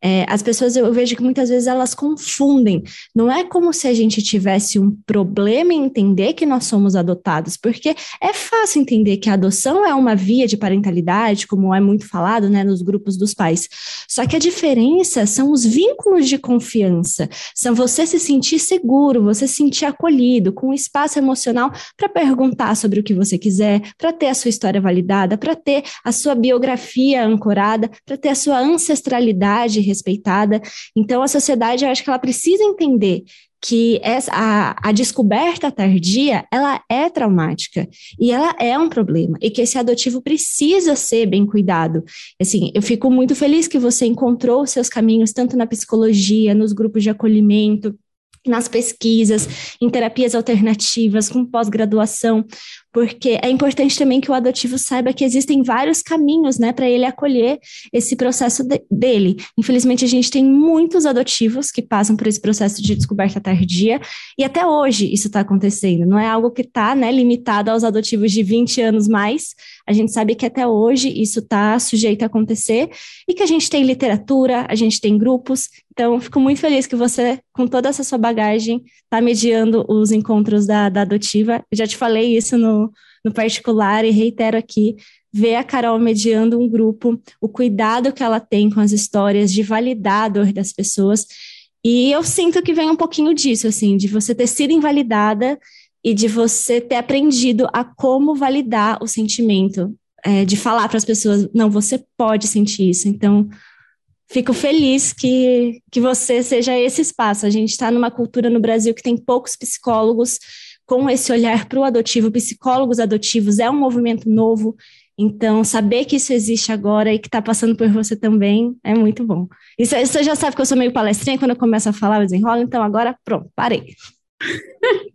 É, as pessoas, eu vejo que muitas vezes elas confundem. Não é como se a gente tivesse um problema em entender que nós somos adotados, porque é fácil entender que a adoção é uma via de parentalidade, como é muito falado né, nos grupos dos pais. Só que a diferença são os vínculos de confiança, são você se sentir seguro, você se sentir acolhido, com um espaço emocional para perguntar sobre o que você quiser, para ter a sua história validada, para ter a sua biografia ancorada, para ter a sua ancestralidade respeitada. Então, a sociedade, eu acho que ela precisa entender que essa, a, a, descoberta tardia, ela é traumática e ela é um problema e que esse adotivo precisa ser bem cuidado. Assim, eu fico muito feliz que você encontrou seus caminhos tanto na psicologia, nos grupos de acolhimento, nas pesquisas, em terapias alternativas, com pós-graduação, porque é importante também que o adotivo saiba que existem vários caminhos, né, para ele acolher esse processo de, dele. Infelizmente, a gente tem muitos adotivos que passam por esse processo de descoberta tardia, e até hoje isso está acontecendo. Não é algo que está, né, limitado aos adotivos de 20 anos mais. A gente sabe que até hoje isso está sujeito a acontecer e que a gente tem literatura, a gente tem grupos. Então, fico muito feliz que você, com toda essa sua bagagem, está mediando os encontros da, da adotiva. Eu já te falei isso no no, particular e reitero aqui, ver a Carol mediando um grupo, o cuidado que ela tem com as histórias, de validar a dor das pessoas. E eu sinto que vem um pouquinho disso, assim, de você ter sido invalidada e de você ter aprendido a como validar o sentimento, é, de falar para as pessoas, não, você pode sentir isso. Então, fico feliz que, que você seja esse espaço. A gente está numa cultura no Brasil que tem poucos psicólogos com esse olhar para o adotivo, psicólogos adotivos é um movimento novo, então saber que isso existe agora e que está passando por você também é muito bom. E você já sabe que eu sou meio palestrinha, quando eu começo a falar eu desenrolo, então agora pronto, parei. (laughs)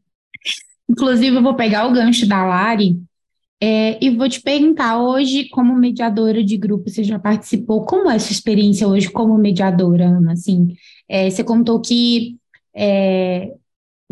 Inclusive, eu vou pegar o gancho da Lari é, e vou te perguntar hoje, como mediadora de grupo, você já participou? Como é a sua experiência hoje como mediadora, Ana? Assim, é, você contou que é,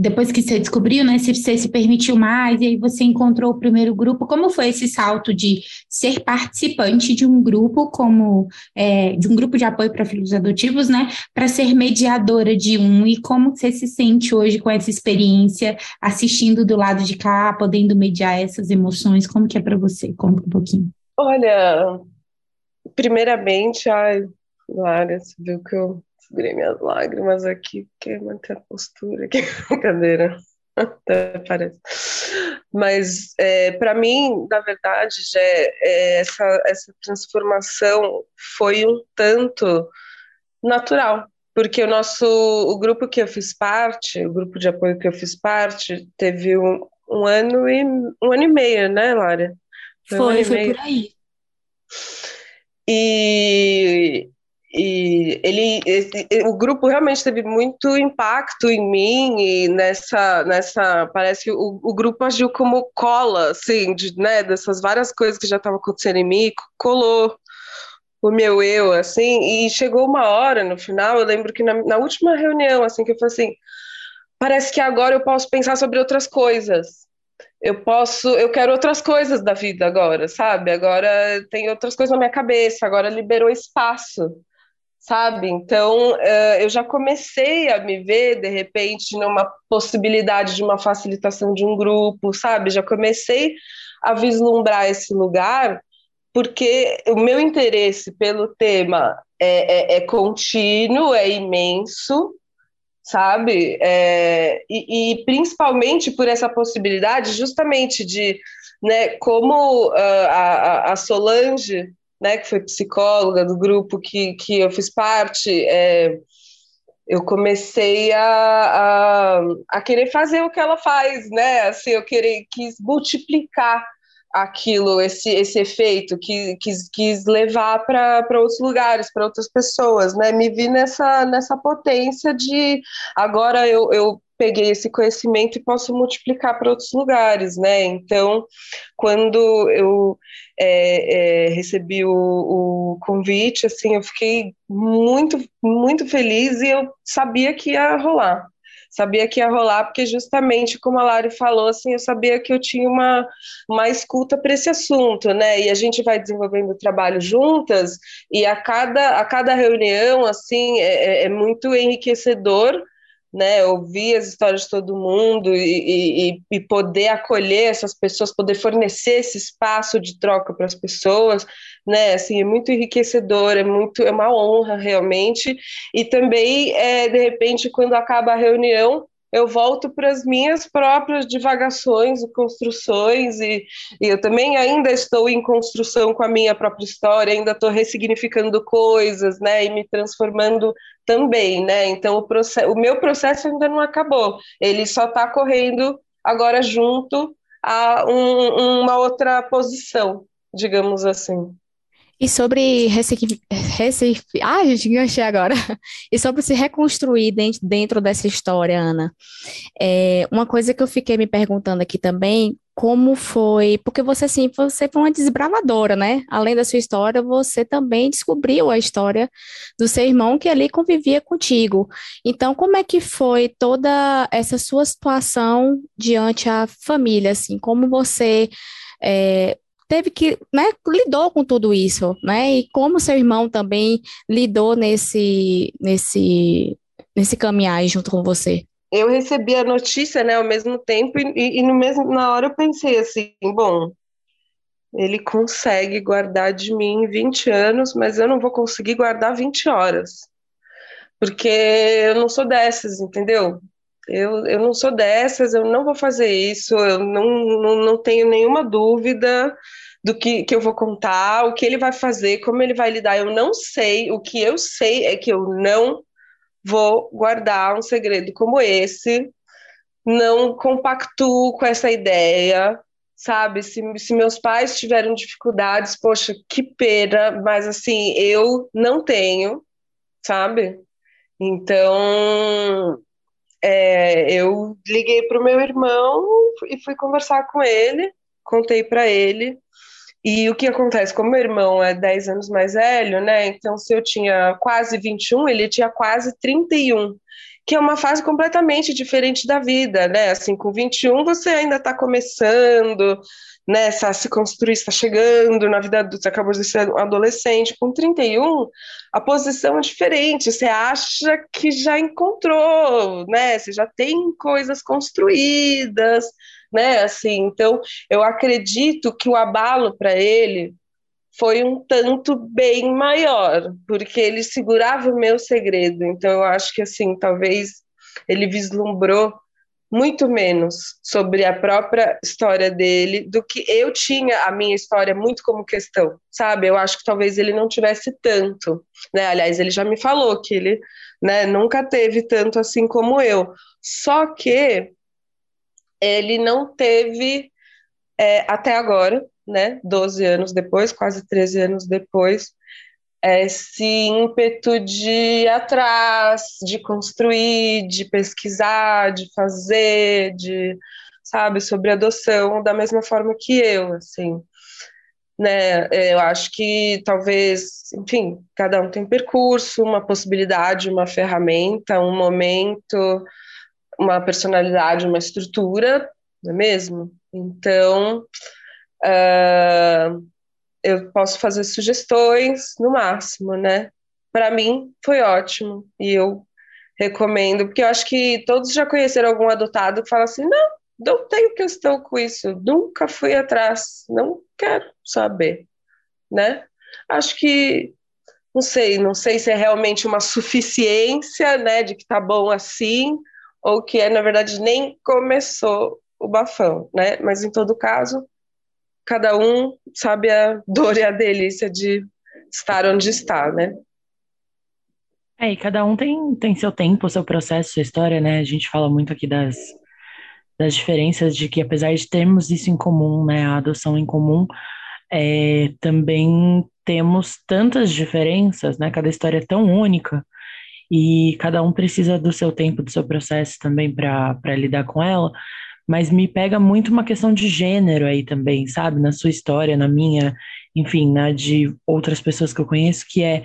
depois que você descobriu, né, se você se permitiu mais, e aí você encontrou o primeiro grupo, como foi esse salto de ser participante de um grupo como é, de um grupo de apoio para filhos adotivos, né, para ser mediadora de um, e como você se sente hoje com essa experiência, assistindo do lado de cá, podendo mediar essas emoções, como que é para você? Conta um pouquinho. Olha, primeiramente, ai, Lara, você viu que eu segurei minhas lágrimas aqui, porque manter a postura aqui. (laughs) Brincadeira. Até parece. Mas, é, para mim, na verdade, já é, essa, essa transformação foi um tanto natural, porque o nosso o grupo que eu fiz parte, o grupo de apoio que eu fiz parte, teve um, um ano e um ano e meio, né, Lara? Foi, foi, um foi por aí. E e ele, esse, o grupo realmente teve muito impacto em mim e nessa, nessa parece que o, o grupo agiu como cola, assim, de, né, dessas várias coisas que já estavam acontecendo em mim, colou o meu eu, assim, e chegou uma hora no final, eu lembro que na, na última reunião, assim, que eu falei assim, parece que agora eu posso pensar sobre outras coisas, eu posso, eu quero outras coisas da vida agora, sabe? Agora tem outras coisas na minha cabeça, agora liberou espaço sabe? Então, uh, eu já comecei a me ver, de repente, numa possibilidade de uma facilitação de um grupo, sabe? Já comecei a vislumbrar esse lugar, porque o meu interesse pelo tema é, é, é contínuo, é imenso, sabe? É, e, e, principalmente por essa possibilidade, justamente de, né, como uh, a, a Solange né, que foi psicóloga do grupo que, que eu fiz parte, é, eu comecei a, a, a, querer fazer o que ela faz, né? Assim, eu querer, quis multiplicar aquilo, esse, esse efeito, que quis, quis levar para outros lugares, para outras pessoas, né? Me vi nessa, nessa potência de agora eu, eu peguei esse conhecimento e posso multiplicar para outros lugares, né? Então, quando eu é, é, recebi o, o, convite, assim, eu fiquei muito, muito feliz e eu sabia que ia rolar. Sabia que ia rolar, porque justamente como a Lari falou, assim, eu sabia que eu tinha uma, uma escuta para esse assunto, né? E a gente vai desenvolvendo o trabalho juntas, e a cada, a cada reunião, assim, é, é, é muito enriquecedor né, ouvir as histórias de todo mundo e, e, e, poder acolher essas pessoas, poder fornecer esse espaço de troca para as pessoas, né, assim, é muito enriquecedor, é muito, é uma honra realmente, e também, é, de repente, quando acaba a reunião, eu volto para as minhas próprias divagações e construções, e, e, eu também ainda estou em construção com a minha própria história, ainda estou ressignificando coisas, né, e me transformando também, né, então o, o meu processo ainda não acabou, ele só está correndo agora junto a um, uma outra posição, digamos assim. E sobre Recife, ah, gente, enganchei agora. (laughs) E sobre se reconstruir dentro, dessa história, Ana. É, uma coisa que eu fiquei me perguntando aqui também, como foi, porque você sim, você foi uma desbravadora, né? Além da sua história, você também descobriu a história do seu irmão que ali convivia contigo. Então, como é que foi toda essa sua situação diante a família, assim? Como você é, teve que, né, lidou com tudo isso, né? E como seu irmão também lidou nesse, nesse, nesse caminhar junto com você? Eu recebi a notícia, né, ao mesmo tempo e, e no mesmo na hora eu pensei assim, bom, ele consegue guardar de mim 20 anos, mas eu não vou conseguir guardar 20 horas. Porque eu não sou dessas, entendeu? Eu, eu não sou dessas, eu não vou fazer isso, eu não, não, não tenho nenhuma dúvida do que, que eu vou contar, o que ele vai fazer, como ele vai lidar. Eu não sei, o que eu sei é que eu não vou guardar um segredo como esse, não compactuo com essa ideia, sabe? Se, se meus pais tiveram dificuldades, poxa, que pena, mas assim, eu não tenho, sabe? Então, é, eu liguei para o meu irmão e fui conversar com ele, contei para ele. E o que acontece? Como meu irmão é 10 anos mais velho, né? Então, se eu tinha quase 21, ele tinha quase 31, que é uma fase completamente diferente da vida, né? Assim, com 21 você ainda está começando, né? A se construir, está chegando na vida adulta, acabou de ser adolescente. Com 31, a posição é diferente, você acha que já encontrou, né? Você já tem coisas construídas né? Assim, então eu acredito que o abalo para ele foi um tanto bem maior, porque ele segurava o meu segredo. Então eu acho que assim, talvez ele vislumbrou muito menos sobre a própria história dele do que eu tinha a minha história muito como questão, sabe? Eu acho que talvez ele não tivesse tanto, né? Aliás, ele já me falou que ele, né, nunca teve tanto assim como eu. Só que ele não teve é, até agora, né? 12 anos depois, quase 13 anos depois, esse ímpeto de ir atrás, de construir, de pesquisar, de fazer, de, sabe, sobre adoção, da mesma forma que eu, assim. Né, eu acho que talvez, enfim, cada um tem um percurso, uma possibilidade, uma ferramenta, um momento, uma personalidade, uma estrutura, não é mesmo? Então, uh, eu posso fazer sugestões no máximo, né? Para mim foi ótimo e eu recomendo, porque eu acho que todos já conheceram algum adotado que fala assim: não, não tenho questão com isso, nunca fui atrás, não quero saber, né? Acho que não sei, não sei se é realmente uma suficiência, né, de que tá bom assim, ou que é na verdade nem começou o bafão, né? Mas em todo caso, cada um sabe a dor e a delícia de estar onde está, né? É, e cada um tem, tem seu tempo, seu processo, sua história, né? A gente fala muito aqui das, das diferenças de que apesar de termos isso em comum, né, a adoção em comum, é, também temos tantas diferenças, né? Cada história é tão única e cada um precisa do seu tempo, do seu processo também para lidar com ela mas me pega muito uma questão de gênero aí também, sabe? Na sua história, na minha, enfim, na de outras pessoas que eu conheço, que é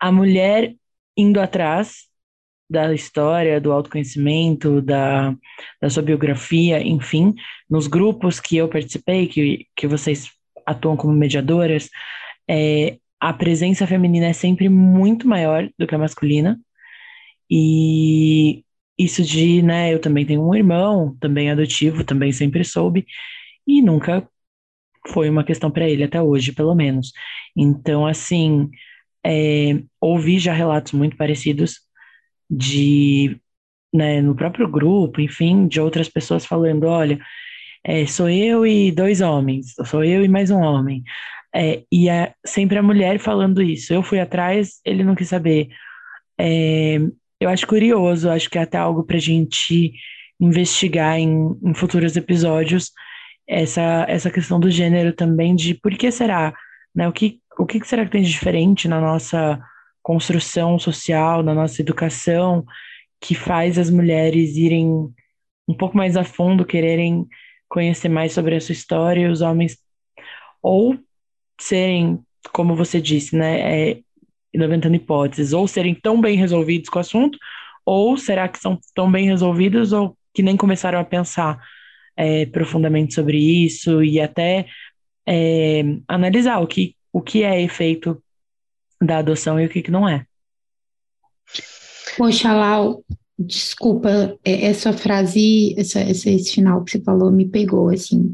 a mulher indo atrás da história, do autoconhecimento, da, da sua biografia, enfim, nos grupos que eu participei, que, que vocês atuam como mediadoras, é, a presença feminina é sempre muito maior do que a masculina. E isso de, né, eu também tenho um irmão, também adotivo, também sempre soube, e nunca foi uma questão para ele até hoje, pelo menos. Então, assim, é, ouvi já relatos muito parecidos de, né, no próprio grupo, enfim, de outras pessoas falando, olha, é, sou eu e dois homens, sou eu e mais um homem. É, e é sempre a mulher falando isso. Eu fui atrás, ele não quis saber. Eu acho curioso, acho que é até algo para a gente investigar em, em, futuros episódios essa, essa questão do gênero também, de por que será, né? O que, o que será que tem de diferente na nossa construção social, na nossa educação, que faz as mulheres irem um pouco mais a fundo, quererem conhecer mais sobre a sua história, e os homens ou serem, como você disse, né, é, levantando hipóteses, ou serem tão bem resolvidos com o assunto, ou será que são tão bem resolvidos ou que nem começaram a pensar é, profundamente sobre isso e até é, analisar o que, o que é efeito da adoção e o que, que não é. Poxa, Lau, desculpa, é, essa frase, essa, esse final que você falou me pegou, assim,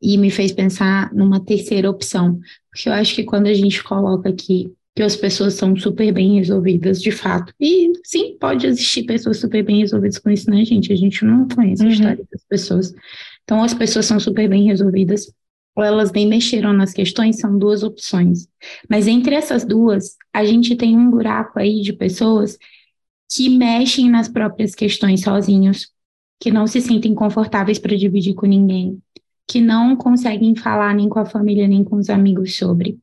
e me fez pensar numa terceira opção, porque eu acho que quando a gente coloca aqui que as pessoas são super bem resolvidas, de fato. E sim, pode existir pessoas super bem resolvidas com isso, né, gente? A gente não conhece uhum. a história das pessoas. Então, as pessoas são super bem resolvidas, ou elas nem mexeram nas questões, são duas opções. Mas entre essas duas, a gente tem um buraco aí de pessoas que mexem nas próprias questões sozinhos, que não se sentem confortáveis para dividir com ninguém, que não conseguem falar nem com a família nem com os amigos sobre.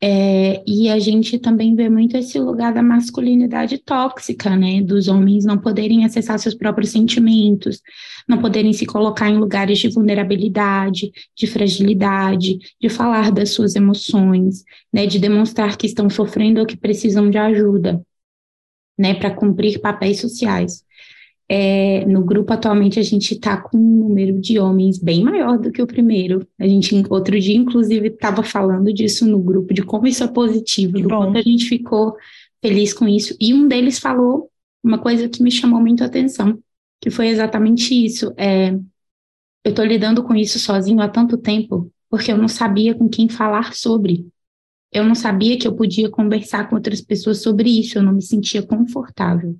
É, e a gente também vê muito esse lugar da masculinidade tóxica, né? Dos homens não poderem acessar seus próprios sentimentos, não poderem se colocar em lugares de vulnerabilidade, de fragilidade, de falar das suas emoções, né? De demonstrar que estão sofrendo ou que precisam de ajuda, né? Para cumprir papéis sociais. É, no grupo atualmente a gente está com um número de homens bem maior do que o primeiro. A gente outro dia inclusive estava falando disso no grupo de como isso é positivo, do bom. quanto a gente ficou feliz com isso. E um deles falou uma coisa que me chamou muito a atenção, que foi exatamente isso. É, eu estou lidando com isso sozinho há tanto tempo porque eu não sabia com quem falar sobre. Eu não sabia que eu podia conversar com outras pessoas sobre isso, eu não me sentia confortável.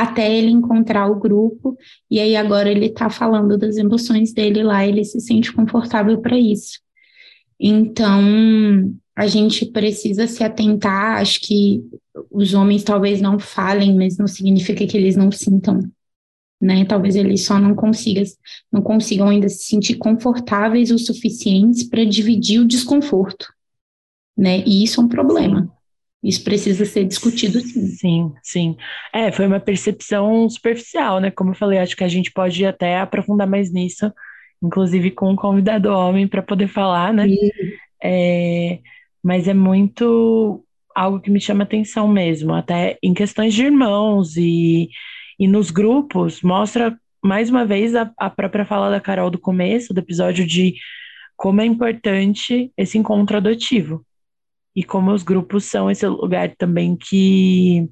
Até ele encontrar o grupo, e aí agora ele está falando das emoções dele lá, ele se sente confortável para isso. Então, a gente precisa se atentar, acho que os homens talvez não falem, mas não significa que eles não sintam, né? Talvez eles só não consigam, não consigam ainda se sentir confortáveis o suficientes para dividir o desconforto né? E isso é um problema. Isso precisa ser discutido sim. Sim, sim. É, foi uma percepção superficial, né? Como eu falei, acho que a gente pode até aprofundar mais nisso, inclusive com um convidado homem para poder falar, né? É, mas é muito algo que me chama atenção mesmo, até em questões de irmãos e, e nos grupos, mostra mais uma vez a, a própria fala da Carol do começo do episódio de como é importante esse encontro adotivo e como os grupos são esse lugar também que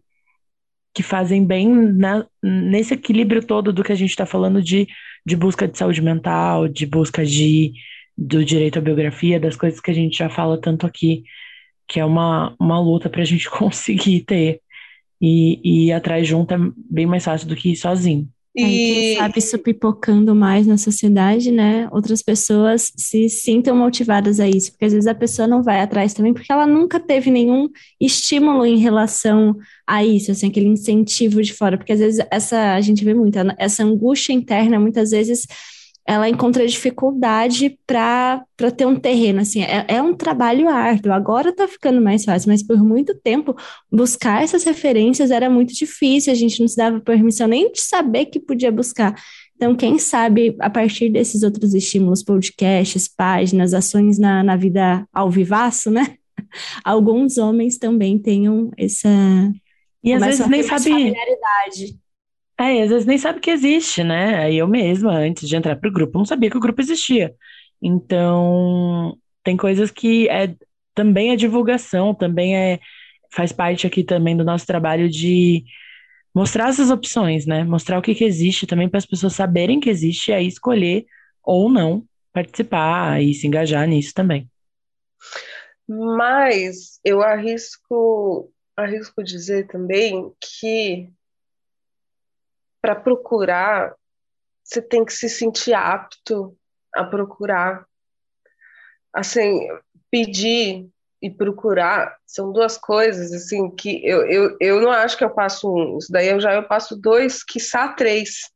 que fazem bem na, nesse equilíbrio todo do que a gente está falando de, de busca de saúde mental, de busca de, do direito à biografia, das coisas que a gente já fala tanto aqui, que é uma, uma luta para a gente (laughs) conseguir ter. E, e ir atrás junto é bem mais fácil do que ir sozinho. E quem sabe isso pipocando mais na sociedade, né? Outras pessoas se sintam motivadas a isso, porque às vezes a pessoa não vai atrás também, porque ela nunca teve nenhum estímulo em relação a isso, assim, aquele incentivo de fora, porque às vezes essa a gente vê muito, essa angústia interna muitas vezes ela encontra dificuldade para ter um terreno, assim, é, é, um trabalho árduo, agora está ficando mais fácil, mas por muito tempo buscar essas referências era muito difícil, a gente não se dava permissão nem de saber que podia buscar. Então, quem sabe, a partir desses outros estímulos, podcasts, páginas, ações na, na vida ao vivaço, né? (laughs) Alguns homens também tenham essa... E às vezes nem sabe... Familiaridade é, às vezes nem sabe que existe, né? Aí eu mesma, antes de entrar pro grupo, não sabia que o grupo existia. Então, tem coisas que é também é divulgação, também é faz parte aqui também do nosso trabalho de mostrar essas opções, né? Mostrar o que, que existe também para as pessoas saberem que existe e aí escolher ou não participar e se engajar nisso também. Mas eu arrisco arrisco dizer também que para procurar, você tem que se sentir apto a procurar. Assim, pedir e procurar são duas coisas assim que eu, eu, eu não acho que eu passo um, isso daí eu já eu passo dois, quiçá três,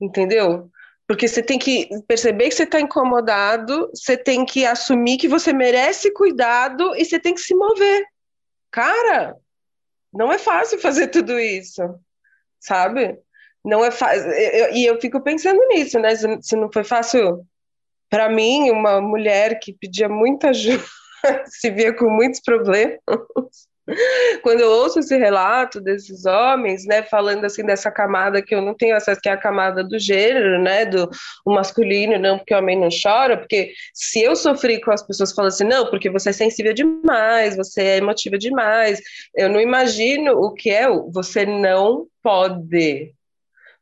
entendeu? Porque você tem que perceber que você está incomodado, você tem que assumir que você merece cuidado e você tem que se mover. Cara, não é fácil fazer tudo isso, sabe? Não é fácil. E eu, fico pensando nisso, né? Se, não foi fácil para mim, uma mulher que pedia muita ajuda, (laughs) se via com muitos problemas. Quando eu ouço esse relato desses homens, né, falando assim dessa camada que eu não tenho acesso, que é a camada do gênero, né, do masculino, não porque o homem não chora, porque se eu sofri com as pessoas falando assim, não, porque você é sensível demais, você é emotiva demais, eu não imagino o que é você não pode,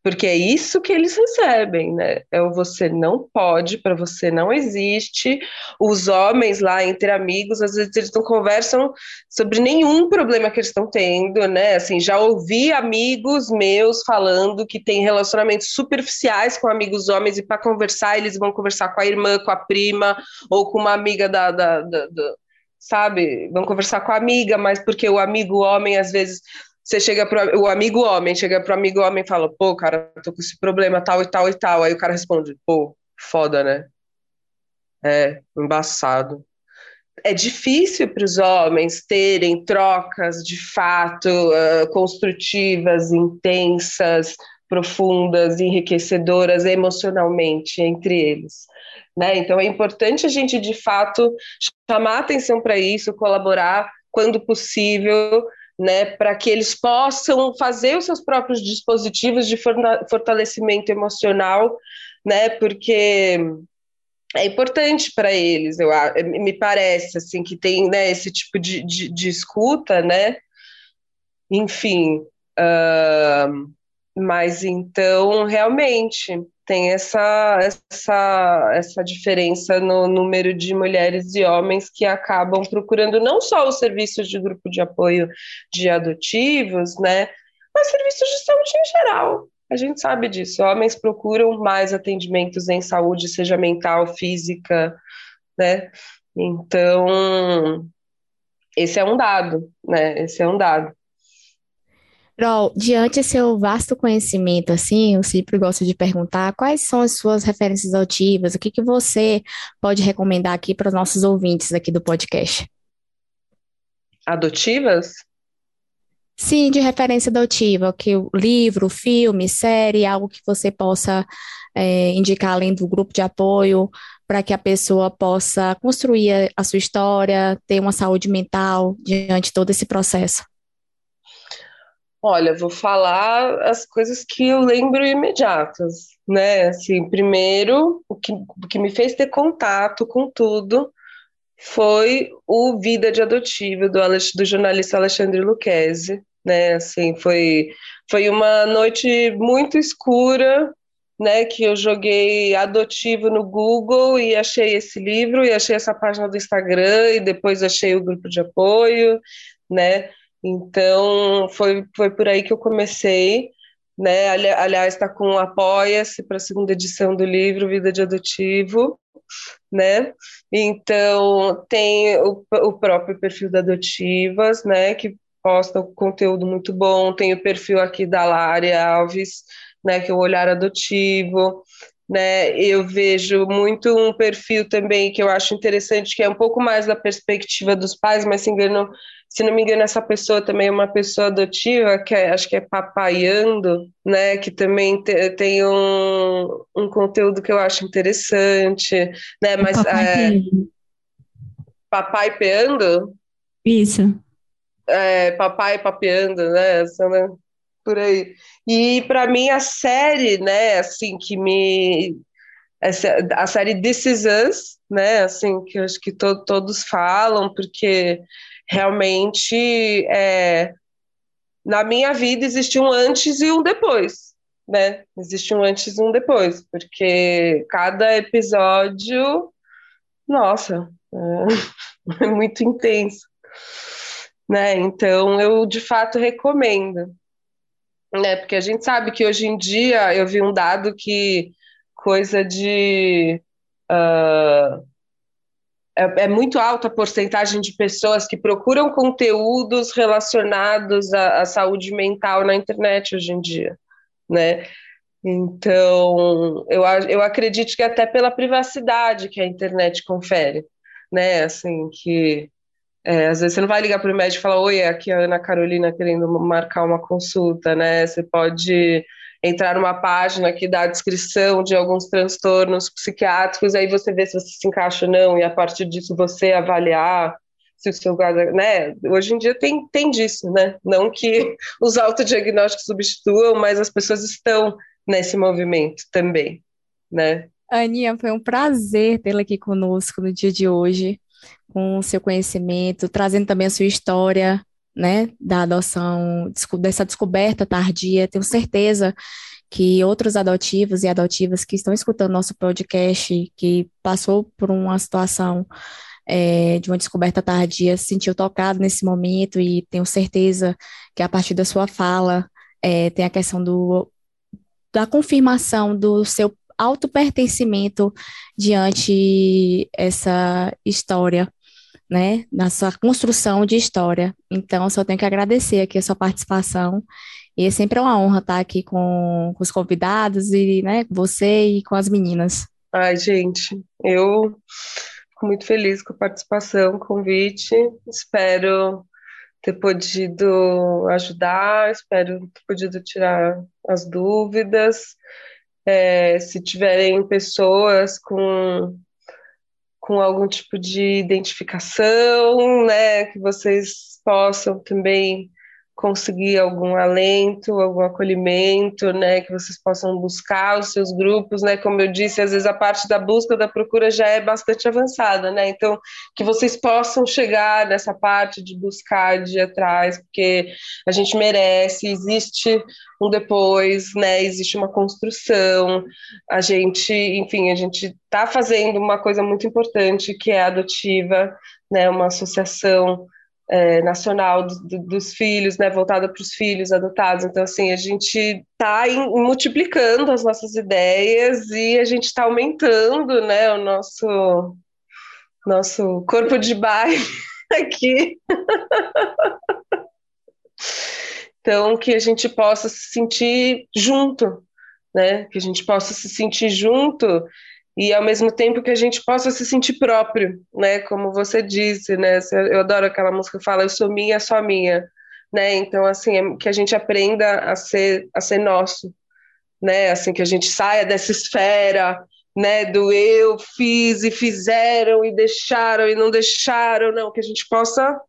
porque é isso que eles recebem, né? É o você não pode, para você não existe. Os homens lá entre amigos, às vezes eles não conversam sobre nenhum problema que eles estão tendo, né? Assim, já ouvi amigos meus falando que tem relacionamentos superficiais com amigos homens e para conversar eles vão conversar com a irmã, com a prima ou com uma amiga da, da, da, da sabe? Vão conversar com a amiga, mas porque o amigo homem às vezes você chega para o amigo homem, chega para o amigo homem e fala, pô, cara, tô com esse problema tal e tal e tal. Aí o cara responde, pô, foda, né? É, embaçado. É difícil para os homens terem trocas de fato uh, construtivas, intensas, profundas, enriquecedoras emocionalmente entre eles. Né? Então é importante a gente de fato chamar atenção para isso, colaborar quando possível, né, para que eles possam fazer os seus próprios dispositivos de fortalecimento emocional, né, porque é importante para eles, eu me parece assim que tem né, esse tipo de, de, de escuta, né, enfim, uh, mas então realmente tem essa, essa, essa diferença no número de mulheres e homens que acabam procurando não só os serviços de grupo de apoio de adotivos, né, mas serviços de saúde em geral. A gente sabe disso. Homens procuram mais atendimentos em saúde, seja mental, física, né? Então, esse é um dado, né? Esse é um dado. Carol, diante do seu vasto conhecimento, assim, eu sempre gosto de perguntar quais são as suas referências auditivas, o que, que você pode recomendar aqui para os nossos ouvintes aqui do podcast? Adotivas? Sim, de referência adotiva, que o livro, filme, série, algo que você possa é, indicar além do grupo de apoio, para que a pessoa possa construir a sua história, ter uma saúde mental diante de todo esse processo. Olha, vou falar as coisas que eu lembro imediatas, né? Assim, primeiro, o que, o que me fez ter contato com tudo foi o Vida de Adotiva do, do jornalista Alexandre Lucchesi, né? Assim, foi, foi uma noite muito escura, né? Que eu joguei adotivo no Google e achei esse livro e achei essa página do Instagram e depois achei o grupo de apoio, né? Então, foi, foi por aí que eu comecei, né? Ali, aliás, está com Apoia-se para a segunda edição do livro Vida de Adotivo, né? Então, tem o, o próprio perfil da Adotivas, né? Que posta conteúdo muito bom, tem o perfil aqui da Lária Alves, né? Que é o Olhar Adotivo, né? Eu vejo muito um perfil também que eu acho interessante, que é um pouco mais da perspectiva dos pais, mas se engano se não me engano, essa pessoa também é uma pessoa adotiva, que é, acho que é Papaiando, né? Que também te, tem um, um conteúdo que eu acho interessante, né? Mas papai, é, papai peando? Isso. É, papai papeando, né? né? Por aí. E para mim a série, né? Assim que me essa, a série This Is Us, né? Assim que eu acho que to, todos falam, porque realmente é, na minha vida existe um antes e um depois, né? Existe um antes e um depois, porque cada episódio, nossa, é, (laughs) é muito intenso, né? Então eu de fato recomendo, né? Porque a gente sabe que hoje em dia eu vi um dado que coisa de uh, é, é, muito alta a porcentagem de pessoas que procuram conteúdos relacionados à, à, saúde mental na internet hoje em dia, né? Então, eu, eu acredito que até pela privacidade que a internet confere, né? Assim, que é, às vezes você não vai ligar para o médico e falar, oi, aqui é a Ana Carolina querendo marcar uma consulta, né? Você pode entrar numa página que dá a descrição de alguns transtornos psiquiátricos, aí você vê se você se encaixa ou não, e a partir disso você avaliar se o seu né? Hoje em dia tem, tem disso, né? Não que (laughs) os autodiagnósticos substituam, mas as pessoas estão nesse movimento também, né? Aninha, foi um prazer tê-la aqui conosco no dia de hoje, com o seu conhecimento, trazendo também a sua história, né, da adoção, dessa descoberta tardia. Tenho certeza que outros adotivos e adotivas que estão escutando nosso podcast, que passou por uma situação é, de uma descoberta tardia, se sentiu tocado nesse momento e tenho certeza que a partir da sua fala é, tem a questão do, da confirmação do seu autopertencimento diante essa história né, na sua construção de história. Então, só tenho que agradecer aqui a sua participação. E é sempre uma honra estar aqui com, com os convidados e, né, você e com as meninas. Ai, gente, eu fico muito feliz com a participação, convite. Espero ter podido ajudar, espero ter podido tirar as dúvidas. É, se tiverem pessoas com com algum tipo de identificação, né, que vocês possam também conseguir algum alento, algum acolhimento, né, que vocês possam buscar os seus grupos, né, como eu disse, às vezes a parte da busca, da procura já é bastante avançada, né, então que vocês possam chegar nessa parte de buscar, de ir atrás, porque a gente merece, existe um depois, né, existe uma construção, a gente, enfim, a gente está fazendo uma coisa muito importante que é a adotiva, né, uma associação é, nacional do, do, dos filhos, né, voltada para os filhos adotados. Então, assim, a gente está multiplicando as nossas ideias e a gente está aumentando, né, o nosso nosso corpo de baile (laughs) aqui. então, que a gente possa se sentir junto, né, que a gente possa se sentir junto e ao mesmo tempo que a gente possa se sentir próprio, né? Como você disse, né? Eu adoro aquela música que fala eu sou minha, só minha, né? Então assim, é que a gente aprenda a ser a ser nosso, né? Assim que a gente saia dessa esfera, né, do eu fiz e fizeram e deixaram e não deixaram, não, que a gente possa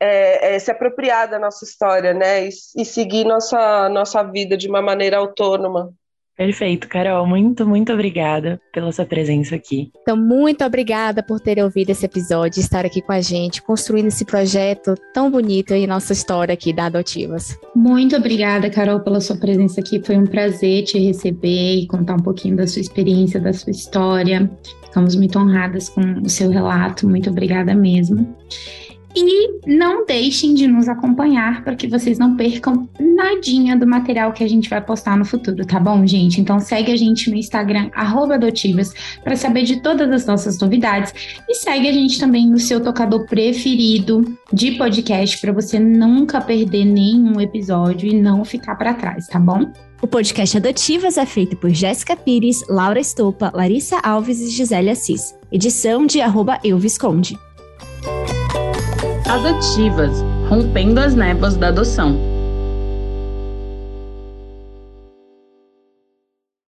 é, é, se apropriar da nossa história, né, e, e seguir nossa nossa vida de uma maneira autônoma, Perfeito, Carol. Muito, muito obrigada pela sua presença aqui. Então, muito obrigada por ter ouvido esse episódio, estar aqui com a gente, construindo esse projeto tão bonito em nossa história aqui da Adotivas. Muito obrigada, Carol, pela sua presença aqui. Foi um prazer te receber e contar um pouquinho da sua experiência, da sua história. Ficamos muito honradas com o seu relato. Muito obrigada mesmo. E não deixem de nos acompanhar para que vocês não percam nadinha do material que a gente vai postar no futuro, tá bom, gente? Então segue a gente no Instagram, adotivas, para saber de todas as nossas novidades. E segue a gente também no seu tocador preferido de podcast para você nunca perder nenhum episódio e não ficar para trás, tá bom? O podcast Adotivas é feito por Jéssica Pires, Laura Estopa, Larissa Alves e Gisele Assis. Edição de arroba Eu Visconde. Adotivas, rompendo as névoas da adoção.